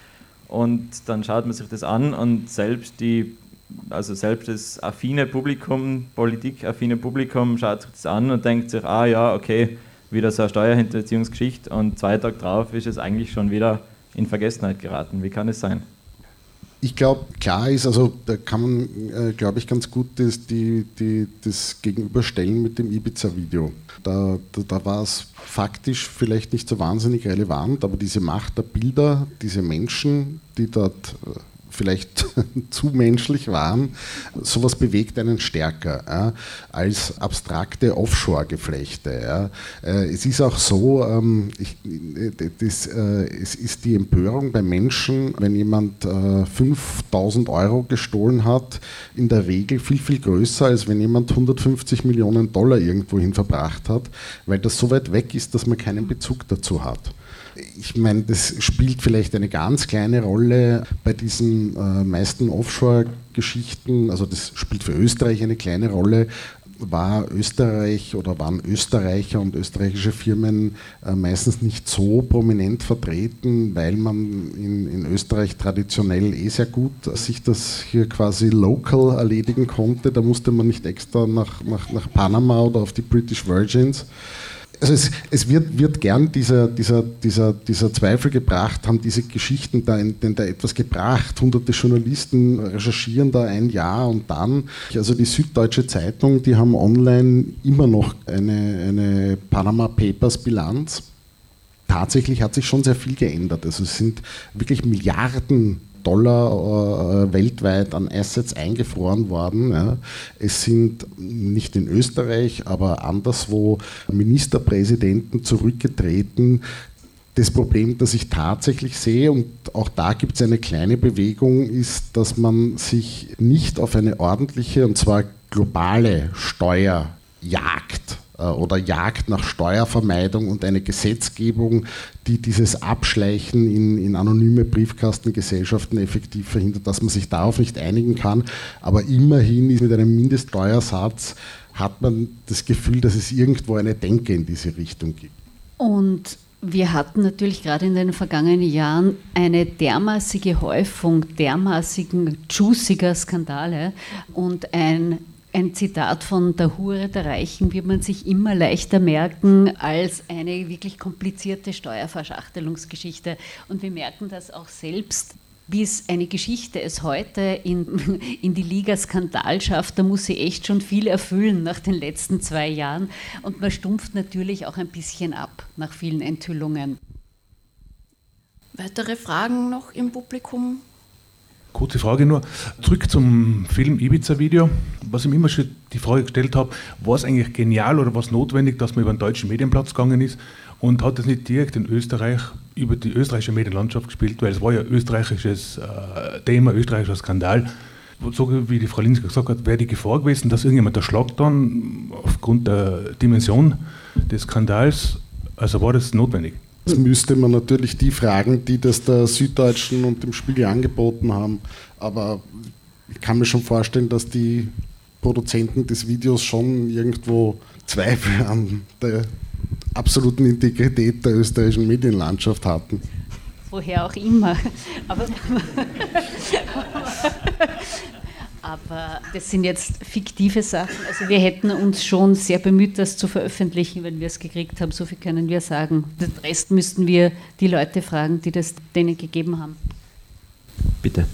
und dann schaut man sich das an und selbst die, also selbst das affine Publikum, politikaffine Publikum schaut sich das an und denkt sich, ah ja, okay, wieder so eine Steuerhinterziehungsgeschichte und zwei Tage drauf ist es eigentlich schon wieder in Vergessenheit geraten. Wie kann es sein? Ich glaube, klar ist, also da kann man, äh, glaube ich, ganz gut das, die, die, das gegenüberstellen mit dem Ibiza-Video. Da, da, da war es faktisch vielleicht nicht so wahnsinnig relevant, aber diese Macht der Bilder, diese Menschen, die dort äh, vielleicht zu menschlich waren, sowas bewegt einen stärker ja, als abstrakte Offshore-Geflechte. Ja. Äh, es ist auch so, ähm, ich, das, äh, es ist die Empörung bei Menschen, wenn jemand äh, 5000 Euro gestohlen hat, in der Regel viel, viel größer, als wenn jemand 150 Millionen Dollar irgendwohin verbracht hat, weil das so weit weg ist, dass man keinen Bezug dazu hat ich meine, das spielt vielleicht eine ganz kleine Rolle bei diesen äh, meisten Offshore-Geschichten. Also das spielt für Österreich eine kleine Rolle. War Österreich oder waren Österreicher und österreichische Firmen äh, meistens nicht so prominent vertreten, weil man in, in Österreich traditionell eh sehr gut sich das hier quasi local erledigen konnte. Da musste man nicht extra nach, nach, nach Panama oder auf die British Virgins also es, es, wird, wird gern dieser, dieser, dieser, dieser Zweifel gebracht, haben diese Geschichten da, in, denn da etwas gebracht, hunderte Journalisten recherchieren da ein Jahr und dann, also die Süddeutsche Zeitung, die haben online immer noch eine, eine Panama Papers Bilanz. Tatsächlich hat sich schon sehr viel geändert. Also es sind wirklich Milliarden Dollar äh, weltweit an Assets eingefroren worden. Ja. Es sind nicht in Österreich, aber anderswo Ministerpräsidenten zurückgetreten. Das Problem, das ich tatsächlich sehe, und auch da gibt es eine kleine Bewegung, ist, dass man sich nicht auf eine ordentliche, und zwar globale Steuerjagd äh, oder Jagd nach Steuervermeidung und eine Gesetzgebung, die dieses Abschleichen in, in, anonyme Briefkastengesellschaften effektiv verhindert, dass man sich darauf nicht einigen kann. Aber immerhin ist mit einem Mindeststeuersatz hat man das Gefühl, dass es irgendwo eine Denke in diese Richtung gibt. Und wir hatten natürlich gerade in den vergangenen Jahren eine dermaßige Häufung dermaßigen juiciger Skandale und ein ein Zitat von Der Hure der Reichen wird man sich immer leichter merken als eine wirklich komplizierte Steuerverschachtelungsgeschichte. Und wir merken das auch selbst bis eine Geschichte es heute in, in die Liga Skandal schafft, da muss sie echt schon viel erfüllen nach den letzten zwei Jahren. Und man stumpft natürlich auch ein bisschen ab nach vielen Enthüllungen. Weitere Fragen noch im Publikum? Kurze Frage nur. Zurück zum Film Ibiza-Video. Was ich mir immer schon die Frage gestellt habe, war es eigentlich genial oder war es notwendig, dass man über den deutschen Medienplatz gegangen ist und hat es nicht direkt in Österreich über die österreichische Medienlandschaft gespielt, weil es war ja österreichisches äh, Thema, österreichischer Skandal. So wie die Frau Linsker gesagt hat, wäre die Gefahr gewesen, dass irgendjemand erschlagt dann aufgrund der Dimension des Skandals. Also war das notwendig? Das müsste man natürlich die fragen, die das der Süddeutschen und dem Spiegel angeboten haben. Aber ich kann mir schon vorstellen, dass die Produzenten des Videos schon irgendwo Zweifel an der absoluten Integrität der österreichischen Medienlandschaft hatten. Woher auch immer. Aber aber das sind jetzt fiktive Sachen. Also wir hätten uns schon sehr bemüht, das zu veröffentlichen, wenn wir es gekriegt haben. So viel können wir sagen. Den Rest müssten wir die Leute fragen, die das denen gegeben haben. Bitte.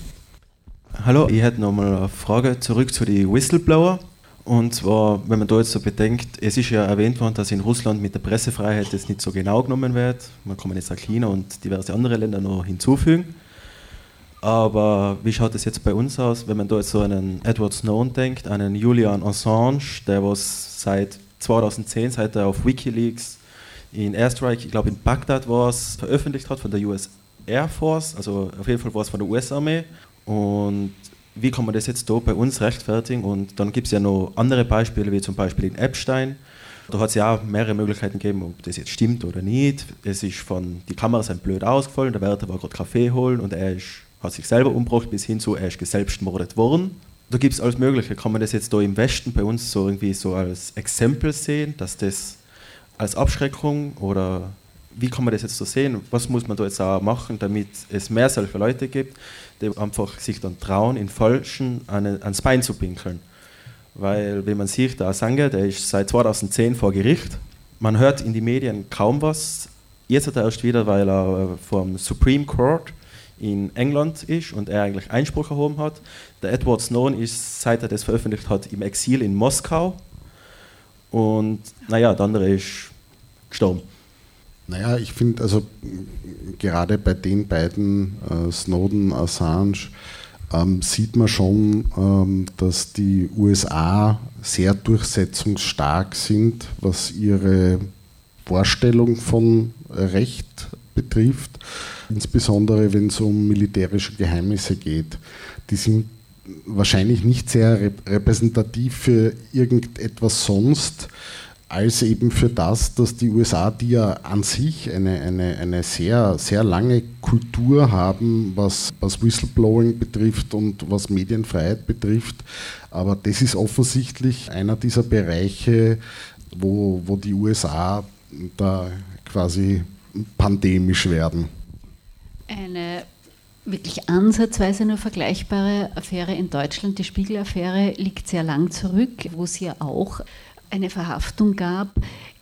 Hallo, ich hätte nochmal eine Frage zurück zu den Whistleblower. Und zwar, wenn man da jetzt so bedenkt, es ist ja erwähnt worden, dass in Russland mit der Pressefreiheit das nicht so genau genommen wird. Man kann jetzt auch China und diverse andere Länder noch hinzufügen. Aber wie schaut es jetzt bei uns aus, wenn man da jetzt so einen Edward Snowden denkt, einen Julian Assange, der was seit 2010, seit er auf Wikileaks in Airstrike, ich glaube in Bagdad war es, veröffentlicht hat von der US Air Force, also auf jeden Fall war es von der US-Armee. Und wie kann man das jetzt da bei uns rechtfertigen? Und dann gibt es ja noch andere Beispiele, wie zum Beispiel in Epstein. Da hat es ja auch mehrere Möglichkeiten gegeben, ob das jetzt stimmt oder nicht. Es ist von, die Kameras sind blöd ausgefallen, der Wärter war gerade Kaffee holen und er ist hat sich selber umgebracht, bis hin zu, er ist geselbstmordet worden. Da gibt es alles Mögliche. Kann man das jetzt da im Westen bei uns so irgendwie so als Exempel sehen, dass das als Abschreckung oder wie kann man das jetzt so sehen? Was muss man da jetzt auch machen, damit es mehr solche Leute gibt, die einfach sich dann trauen, in Falschen ans Bein zu pinkeln? Weil, wenn man sieht, der Assange, der ist seit 2010 vor Gericht man hört in den Medien kaum was. Jetzt hat er erst wieder, weil er vom Supreme Court in England ist und er eigentlich Einspruch erhoben hat. Der Edward Snowden ist, seit er das veröffentlicht hat, im Exil in Moskau. Und naja, der andere ist gestorben. Naja, ich finde, also gerade bei den beiden, äh, Snowden, Assange, ähm, sieht man schon, ähm, dass die USA sehr durchsetzungsstark sind, was ihre Vorstellung von Recht betrifft, insbesondere wenn es um militärische Geheimnisse geht. Die sind wahrscheinlich nicht sehr repräsentativ für irgendetwas sonst, als eben für das, dass die USA, die ja an sich eine, eine, eine sehr, sehr lange Kultur haben, was, was Whistleblowing betrifft und was Medienfreiheit betrifft, aber das ist offensichtlich einer dieser Bereiche, wo, wo die USA da quasi pandemisch werden. Eine wirklich ansatzweise nur vergleichbare Affäre in Deutschland, die Spiegel-Affäre, liegt sehr lang zurück, wo es ja auch eine Verhaftung gab.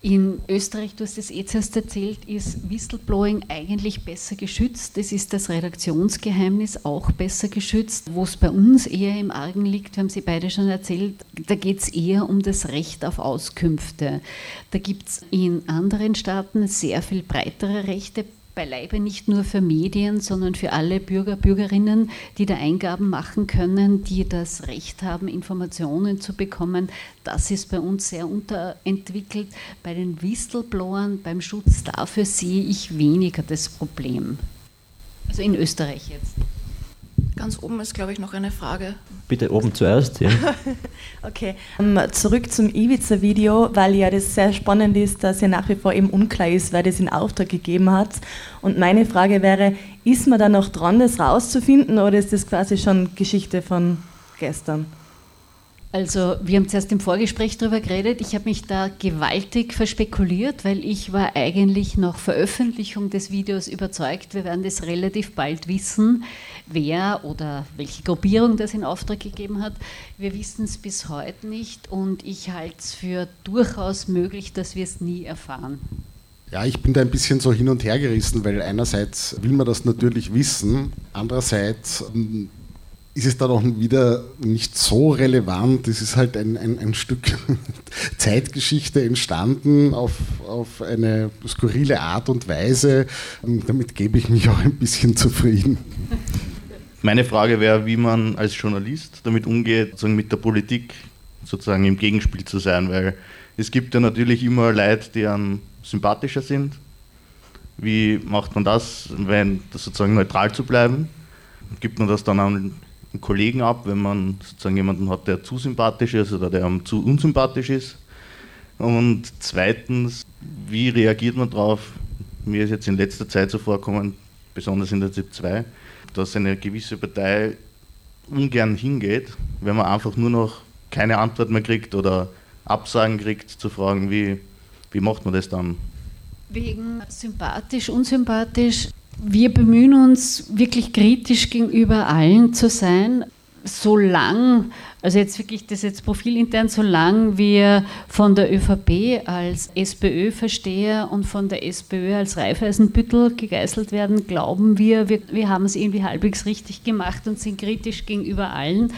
In Österreich, du hast es eh zuerst erzählt, ist Whistleblowing eigentlich besser geschützt. Es ist das Redaktionsgeheimnis auch besser geschützt. Wo es bei uns eher im Argen liegt, haben Sie beide schon erzählt, da geht es eher um das Recht auf Auskünfte. Da gibt es in anderen Staaten sehr viel breitere Rechte beileibe nicht nur für Medien, sondern für alle Bürger, Bürgerinnen, die da Eingaben machen können, die das Recht haben, Informationen zu bekommen. Das ist bei uns sehr unterentwickelt. Bei den Whistleblowern, beim Schutz dafür sehe ich weniger das Problem. Also in Österreich jetzt. Ganz oben ist, glaube ich, noch eine Frage. Bitte oben zuerst. Ja. okay, um, ähm, zurück zum Ibiza-Video, weil ja das sehr spannend ist, dass ja nach wie vor eben unklar ist, wer das in Auftrag gegeben hat. Und meine Frage wäre, ist man da noch dran, das rauszufinden oder ist das quasi schon Geschichte von gestern? Also wir haben zuerst im Vorgespräch darüber geredet. Ich habe mich da gewaltig verspekuliert, weil ich war eigentlich nach Veröffentlichung des Videos überzeugt, wir werden das relativ bald wissen, wer oder welche Gruppierung das in Auftrag gegeben hat. Wir wissen es bis heute nicht und ich halte es für durchaus möglich, dass wir es nie erfahren. Ja, ich bin da ein bisschen so hin und her gerissen, weil einerseits will man das natürlich wissen, andererseits ist es dann auch wieder nicht so relevant. Es ist halt ein, ein, ein Stück Zeitgeschichte entstanden auf, auf eine skurrile Art und Weise. Und damit gebe ich mich auch ein bisschen zufrieden. Meine Frage wäre, wie man als Journalist damit umgeht, sozusagen mit der Politik sozusagen im Gegenspiel zu sein, weil es gibt ja natürlich immer Leute, die einem sympathischer sind. Wie macht man das, wenn das sozusagen neutral zu bleiben? Gibt man das dann an einen Kollegen ab, wenn man sozusagen jemanden hat, der zu sympathisch ist oder der zu unsympathisch ist. Und zweitens, wie reagiert man darauf? Mir ist jetzt in letzter Zeit so vorkommen, besonders in der ZIP 2, dass eine gewisse Partei ungern hingeht, wenn man einfach nur noch keine Antwort mehr kriegt oder Absagen kriegt, zu fragen, wie, wie macht man das dann? Wegen sympathisch, unsympathisch wir bemühen uns wirklich kritisch gegenüber allen zu sein, solange, also jetzt wirklich das jetzt profilintern, solange wir von der ÖVP als SPÖ-Versteher und von der SPÖ als Raiffeisenbüttel gegeißelt werden, glauben wir, wir, wir haben es irgendwie halbwegs richtig gemacht und sind kritisch gegenüber allen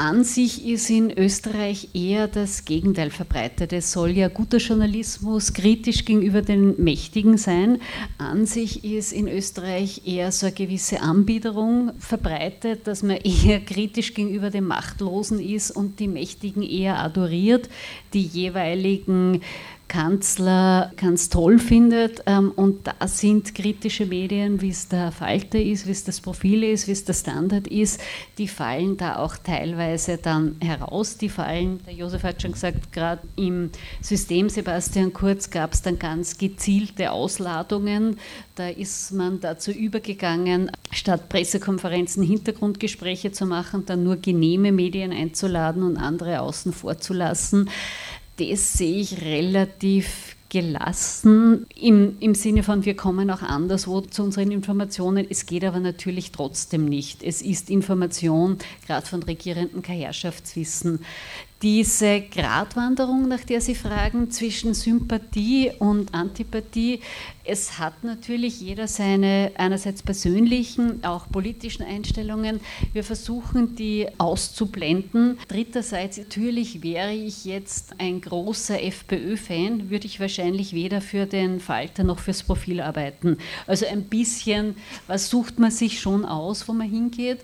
an sich ist in Österreich eher das Gegenteil verbreitet. Es soll ja guter Journalismus kritisch gegenüber den Mächtigen sein. An sich ist in Österreich eher so eine gewisse Anbiederung verbreitet, dass man eher kritisch gegenüber den Machtlosen ist und die Mächtigen eher adoriert. Die jeweiligen Kanzler ganz toll findet. Ähm, und da sind kritische Medien, wie es der Falter ist, wie es das Profil ist, wie es der Standard ist, die fallen da auch teilweise dann heraus. Die fallen, der Josef hat schon gesagt, gerade im System Sebastian Kurz gab es dann ganz gezielte Ausladungen. Da ist man dazu übergegangen, statt Pressekonferenzen Hintergrundgespräche zu machen, dann nur genehme Medien einzuladen und andere außen vor zu lassen das sehe ich relativ gelassen im, im Sinne von, wir kommen auch anderswo zu unseren Informationen. Es geht aber natürlich trotzdem nicht. Es ist Information, gerade von regierenden Herrschaftswissen. Diese Gratwanderung, nach der Sie fragen, zwischen Sympathie und Antipathie, es hat natürlich jeder seine einerseits persönlichen, auch politischen Einstellungen. Wir versuchen, die auszublenden. Dritterseits, natürlich wäre ich jetzt ein großer FPÖ-Fan, würde ich wahrscheinlich weder für den Falter noch fürs Profil arbeiten. Also ein bisschen, was sucht man sich schon aus, wo man hingeht.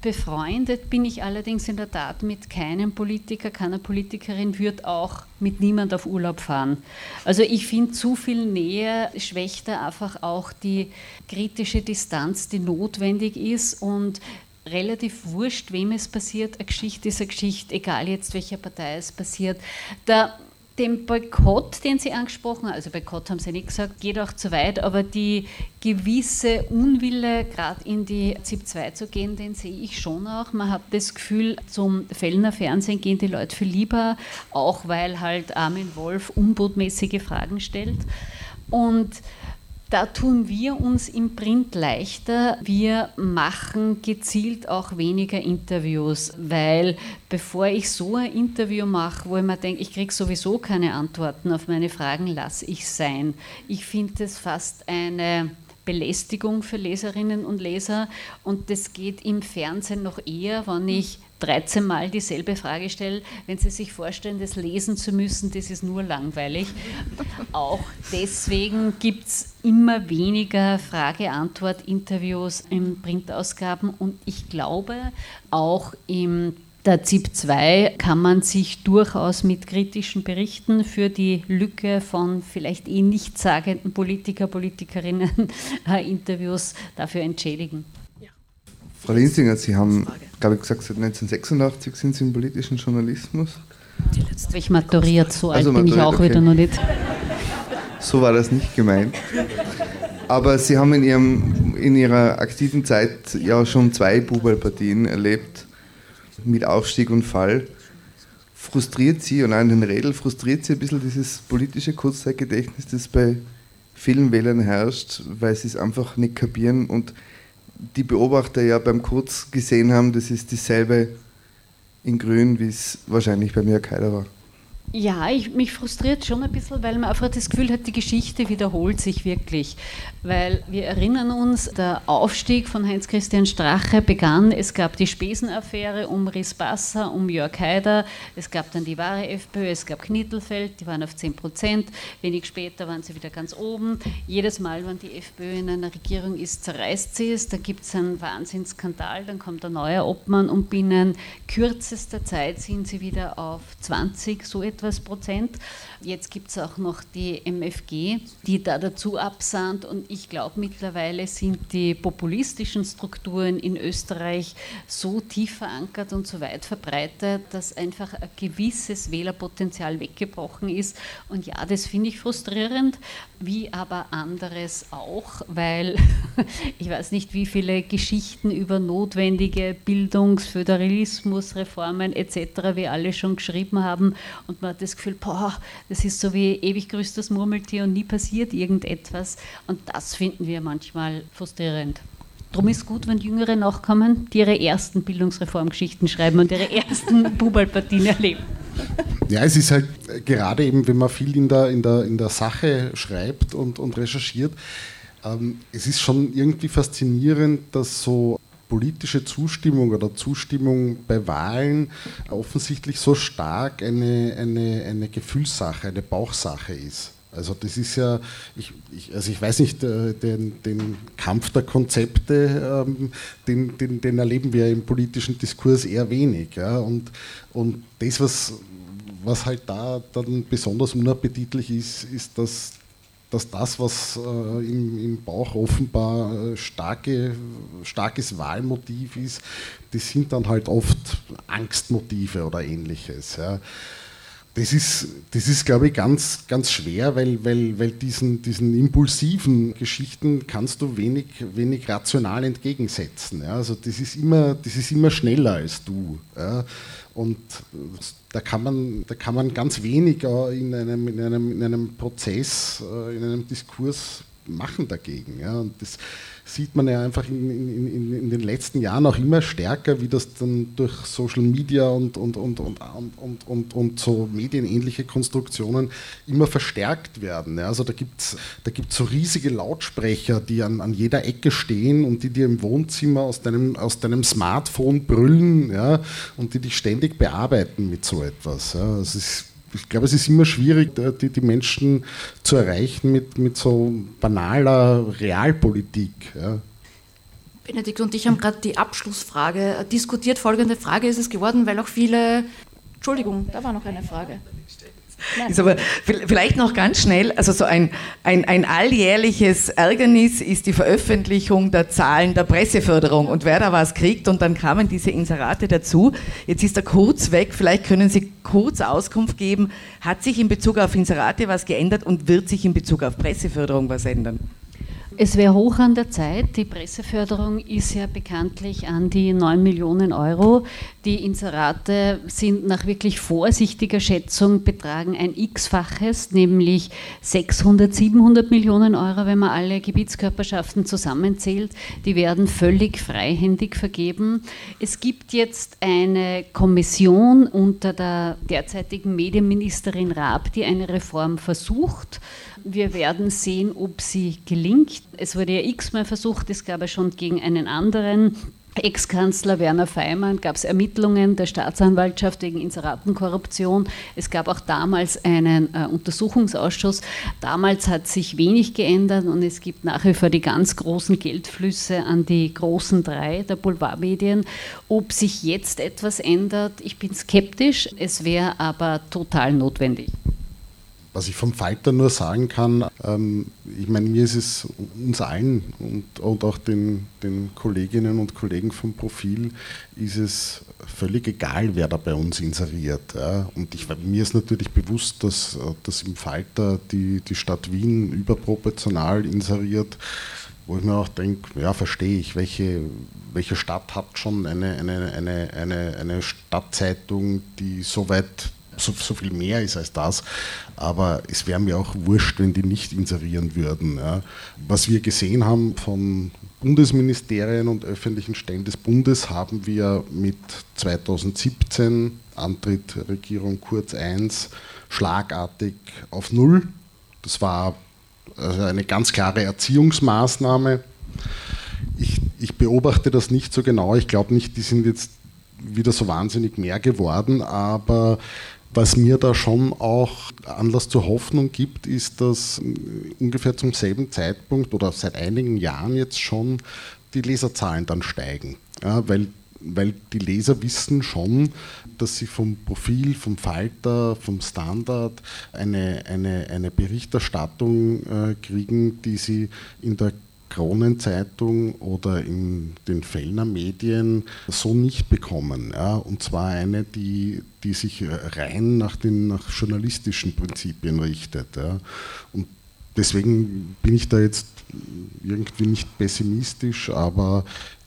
Befreundet bin ich allerdings in der Tat mit keinem Politiker, keiner Politikerin, würde auch mit niemand auf Urlaub fahren. Also ich finde, zu viel Nähe schwächt da einfach auch die kritische Distanz, die notwendig ist und relativ wurscht, wem es passiert. Eine Geschichte ist eine Geschichte, egal jetzt welcher Partei es passiert. Da dem Boykott, den Sie angesprochen haben, also Boykott haben Sie nicht gesagt, geht auch zu weit, aber die gewisse Unwille, gerade in die ZIP 2 zu gehen, den sehe ich schon auch. Man hat das Gefühl, zum Fellner Fernsehen gehen die Leute viel lieber, auch weil halt Armin Wolf unbotmäßige Fragen stellt. Und da tun wir uns im Print leichter. Wir machen gezielt auch weniger Interviews, weil bevor ich so ein Interview mache, wo ich mir denke, ich kriege sowieso keine Antworten auf meine Fragen, lasse ich sein. Ich finde es fast eine Belästigung für Leserinnen und Leser und das geht im Fernsehen noch eher, wenn ich 13 Mal dieselbe Frage stelle, wenn Sie sich vorstellen, das lesen zu müssen, das ist nur langweilig. Auch deswegen gibt es immer weniger Frage-Antwort-Interviews in Printausgaben und ich glaube, auch im der ZIP 2 kann man sich durchaus mit kritischen Berichten für die Lücke von vielleicht eh nichtssagenden Politiker, Politikerinnen Interviews dafür entschädigen. Frau Linsinger, Sie haben, glaube ich, gesagt, seit 1986 sind Sie im politischen Journalismus. Die letzte ich maturiert, so also alt bin ich auch okay. wieder noch nicht. So war das nicht gemeint. Aber Sie haben in, Ihrem, in Ihrer aktiven Zeit ja schon zwei Bubalpartien erlebt, mit Aufstieg und Fall. Frustriert Sie, und auch in den Rädel, frustriert Sie ein bisschen dieses politische Kurzzeitgedächtnis, das bei vielen Wählern herrscht, weil sie es einfach nicht kapieren und die Beobachter ja beim Kurz gesehen haben, das ist dieselbe in Grün, wie es wahrscheinlich bei mir keiner war. Ja, ich, mich frustriert schon ein bisschen, weil man einfach das Gefühl hat, die Geschichte wiederholt sich wirklich. Weil wir erinnern uns, der Aufstieg von Heinz-Christian Strache begann, es gab die Spesenaffäre um Rispasser, um Jörg Haider, es gab dann die wahre FPÖ, es gab Knittelfeld, die waren auf 10 Prozent, wenig später waren sie wieder ganz oben. Jedes Mal, wenn die FPÖ in einer Regierung ist, zerreißt sie es, da gibt es einen Wahnsinnsskandal, dann kommt ein neuer Obmann und binnen kürzester Zeit sind sie wieder auf 20, so etwas Prozent. Jetzt gibt es auch noch die MFG, die da dazu absahnt und ich glaube mittlerweile sind die populistischen Strukturen in Österreich so tief verankert und so weit verbreitet, dass einfach ein gewisses Wählerpotenzial weggebrochen ist. Und ja, das finde ich frustrierend, wie aber anderes auch, weil ich weiß nicht, wie viele Geschichten über notwendige Bildungs-, Föderalismus, Reformen etc. wir alle schon geschrieben haben und man hat das Gefühl, boah, das ist so wie ewig grüßtes Murmeltier und nie passiert irgendetwas. Und das finden wir manchmal frustrierend. Drum ist gut, wenn Jüngere nachkommen, die ihre ersten Bildungsreformgeschichten schreiben und ihre ersten Bubalpartien erleben. Ja, es ist halt gerade eben, wenn man viel in der, in der, in der Sache schreibt und, und recherchiert, ähm, es ist schon irgendwie faszinierend, dass so politische Zustimmung oder Zustimmung bei Wahlen offensichtlich so stark eine, eine, eine Gefühlssache, eine Bauchsache ist. Also das ist ja, ich, ich, also ich weiß nicht, äh, den, den Kampf der Konzepte, ähm, den, den, den, erleben wir im politischen Diskurs eher wenig. Ja? Und, und das, was, was halt da dann besonders unappetitlich ist, ist, dass dass das, was äh, im, im, Bauch offenbar äh, starke, starkes Wahlmotiv ist, das sind dann halt oft Angstmotive oder ähnliches. Ja. Das ist, das ist, glaube ich, ganz, ganz schwer, weil, weil, weil diesen, diesen impulsiven Geschichten kannst du wenig, wenig rational entgegensetzen. Ja. Also das ist, immer, das ist immer schneller als du. Ja. Und da kann man, da kann man ganz wenig in einem, in einem, in einem Prozess, äh, in einem Diskurs machen dagegen. Ja? Und das sieht man ja einfach in, in, in, in, den letzten Jahren auch immer stärker, wie das dann durch Social Media und, und, und, und, und, und, und so medienähnliche Konstruktionen immer verstärkt werden. Ja? Also da gibt es da gibt's so riesige Lautsprecher, die an, an jeder Ecke stehen und die dir im Wohnzimmer aus deinem, aus deinem Smartphone brüllen ja? und die dich ständig bearbeiten mit so etwas. Ja? Das ist ich glaube, es ist immer schwierig, die, die Menschen zu erreichen mit, mit so banaler Realpolitik. Ja. Benedikt und ich haben gerade die Abschlussfrage diskutiert. Folgende Frage ist es geworden, weil auch viele. Entschuldigung, da war noch eine Frage. Ist aber vielleicht noch ganz schnell, also so ein, ein, ein alljährliches Ärgernis ist die Veröffentlichung der Zahlen der Presseförderung und wer da was kriegt und dann kamen diese Inserate dazu. Jetzt ist er kurz weg, vielleicht können Sie kurz Auskunft geben, hat sich in Bezug auf Inserate was geändert und wird sich in Bezug auf Presseförderung was ändern? Es wäre hoch an der Zeit. Die Presseförderung ist ja bekanntlich an die 9 Millionen Euro. Die Inserate sind nach wirklich vorsichtiger Schätzung betragen ein x-faches, nämlich 600, 700 Millionen Euro, wenn man alle Gebietskörperschaften zusammenzählt. Die werden völlig freihändig vergeben. Es gibt jetzt eine Kommission unter der derzeitigen Medienministerin Raab, die eine Reform versucht. Wir werden sehen, ob sie gelingt. Es wurde ja x-mal versucht, es gab ja schon gegen einen anderen Ex-Kanzler Werner Feimann gab es Ermittlungen der Staatsanwaltschaft wegen Inseratenkorruption. Es gab auch damals einen äh, Untersuchungsausschuss. Damals hat sich wenig geändert und es gibt nach wie vor die ganz großen Geldflüsse an die großen drei der Boulevardmedien. Ob sich jetzt etwas ändert, ich bin skeptisch. Es wäre aber total notwendig. Was ich vom Falter nur sagen kann, ähm, ich meine, mir ist es uns allen und, und auch den, den Kolleginnen und Kollegen vom Profil, ist es völlig egal, wer da bei uns inseriert. Ja. Und ich, mir ist natürlich bewusst, dass, dass im Falter die, die Stadt Wien überproportional inseriert wo ich mir auch denke, ja, verstehe ich, welche, welche Stadt hat schon eine, eine, eine, eine, eine Stadtzeitung, die so weit so, so viel mehr ist als das. Aber es wäre mir auch wurscht, wenn die nicht inserieren würden. Ja. Was wir gesehen haben von Bundesministerien und öffentlichen Stellen des Bundes, haben wir mit 2017, Antritt Regierung Kurz I, schlagartig auf Null. Das war also eine ganz klare Erziehungsmaßnahme. Ich, ich beobachte das nicht so genau. Ich glaube nicht, die sind jetzt wieder so wahnsinnig mehr geworden, aber was mir da schon auch Anlass zur Hoffnung gibt, ist, dass ungefähr zum selben Zeitpunkt oder seit einigen Jahren jetzt schon die Leserzahlen dann steigen. Ja, weil, weil die Leser wissen schon, dass sie vom Profil, vom Falter, vom Standard eine, eine, eine Berichterstattung äh, kriegen, die sie in der Kronenzeitung oder in den Fellner Medien so nicht bekommen. Ja? Und zwar eine, die, die sich rein nach den nach journalistischen Prinzipien richtet. Ja? Und deswegen bin ich da jetzt irgendwie nicht pessimistisch, aber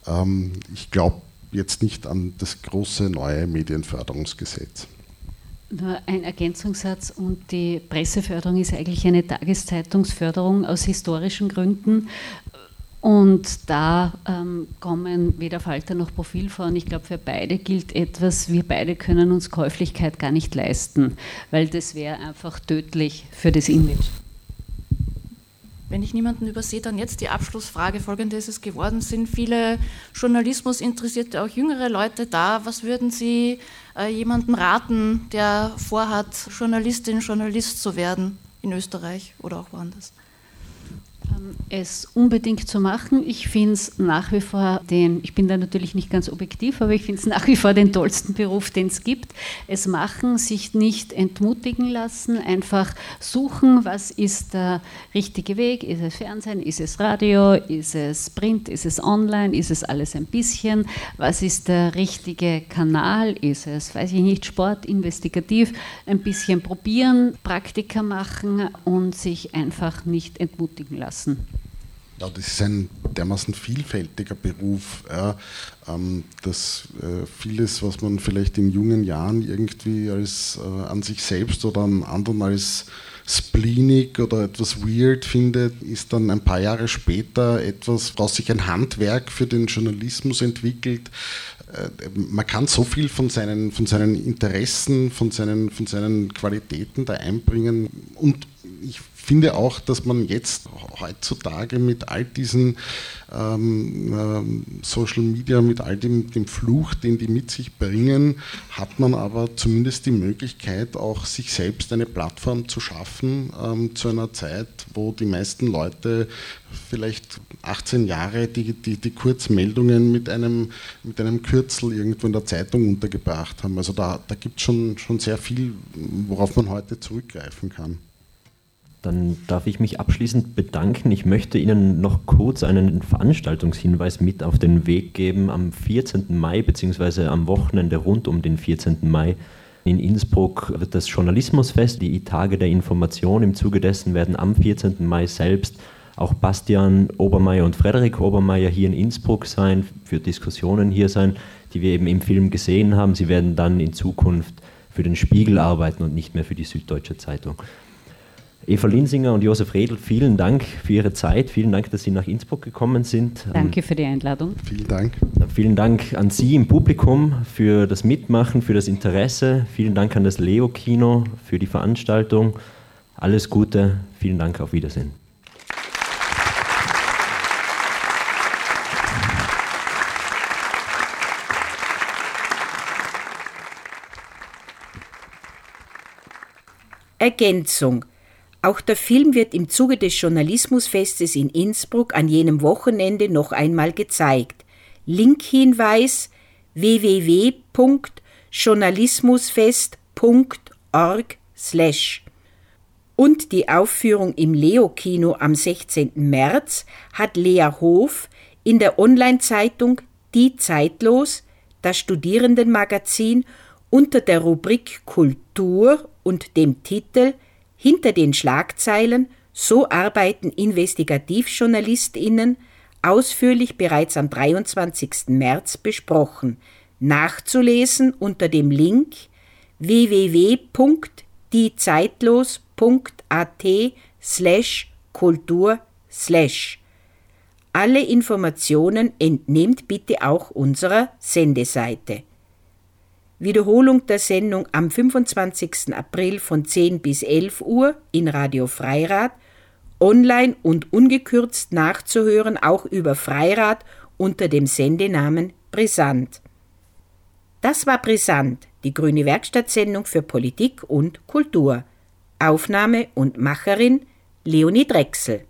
ähm, ich glaube jetzt nicht an das große neue Medienförderungsgesetz. Nur ein Ergänzungssatz und die Presseförderung ist eigentlich eine Tageszeitungsförderung aus historischen Gründen. Und da ähm, kommen weder Falter noch Profil vor. Und ich glaube, für beide gilt etwas, wir beide können uns Käuflichkeit gar nicht leisten, weil das wäre einfach tödlich für das Image. Wenn ich niemanden übersehe, dann jetzt die Abschlussfrage. Folgende ist es geworden. Sind viele Journalismus interessierte, auch jüngere Leute da? Was würden Sie äh, jemandem raten, der vorhat, Journalistin, Journalist zu werden in Österreich oder auch woanders? Es unbedingt zu machen. Ich finde es nach wie vor den, ich bin da natürlich nicht ganz objektiv, aber ich finde es nach wie vor den tollsten Beruf, den es gibt. Es machen, sich nicht entmutigen lassen, einfach suchen, was ist der richtige Weg. Ist es Fernsehen, ist es Radio, ist es Print, ist es Online, ist es alles ein bisschen? Was ist der richtige Kanal? Ist es, weiß ich nicht, Sport, investigativ? Ein bisschen probieren, Praktika machen und sich einfach nicht entmutigen lassen. Ja, das ist ein dermaßen vielfältiger Beruf, ja, ähm, dass äh, vieles, was man vielleicht in jungen Jahren irgendwie als äh, an sich selbst oder an anderen als spleenig oder etwas weird findet, ist dann ein paar Jahre später etwas, woraus sich ein Handwerk für den Journalismus entwickelt. Äh, man kann so viel von seinen, von seinen Interessen, von seinen, von seinen Qualitäten da einbringen. Und ich finde auch, dass man jetzt heutzutage mit all diesen ähm, ähm, Social Media, mit all dem, dem Fluch, den die mit sich bringen, hat man aber zumindest die Möglichkeit, auch sich selbst eine Plattform zu schaffen ähm, zu einer Zeit, wo die meisten Leute vielleicht 18 Jahre die, die, die Kurzmeldungen mit einem, mit einem Kürzel irgendwo in der Zeitung untergebracht haben. Also da, da gibt es schon, schon sehr viel, worauf man heute zurückgreifen kann. Dann darf ich mich abschließend bedanken. Ich möchte Ihnen noch kurz einen Veranstaltungshinweis mit auf den Weg geben. Am 14. Mai bzw. am Wochenende rund um den 14. Mai in Innsbruck wird das Journalismusfest, die Tage der Information. Im Zuge dessen werden am 14. Mai selbst auch Bastian Obermeier und Frederik Obermeier hier in Innsbruck sein, für Diskussionen hier sein, die wir eben im Film gesehen haben. Sie werden dann in Zukunft für den Spiegel arbeiten und nicht mehr für die Süddeutsche Zeitung. Eva Linsinger und Josef Redl, vielen Dank für Ihre Zeit. Vielen Dank, dass Sie nach Innsbruck gekommen sind. Danke für die Einladung. Vielen Dank. Vielen Dank an Sie im Publikum für das Mitmachen, für das Interesse. Vielen Dank an das Leo Kino für die Veranstaltung. Alles Gute. Vielen Dank. Auf Wiedersehen. Ergänzung auch der Film wird im Zuge des Journalismusfestes in Innsbruck an jenem Wochenende noch einmal gezeigt. Linkhinweis www.journalismusfest.org und die Aufführung im Leo-Kino am 16. März hat Lea Hof in der Online-Zeitung Die Zeitlos, das Studierendenmagazin, unter der Rubrik Kultur und dem Titel hinter den Schlagzeilen So arbeiten Investigativjournalistinnen ausführlich bereits am 23. März besprochen. Nachzulesen unter dem Link www.diezeitlos.at slash Kultur slash. Alle Informationen entnehmt bitte auch unserer Sendeseite. Wiederholung der Sendung am 25. April von 10 bis 11 Uhr in Radio Freirad, online und ungekürzt nachzuhören, auch über Freirad unter dem Sendenamen Brisant. Das war Brisant, die grüne Werkstattsendung für Politik und Kultur. Aufnahme und Macherin Leonie Drechsel.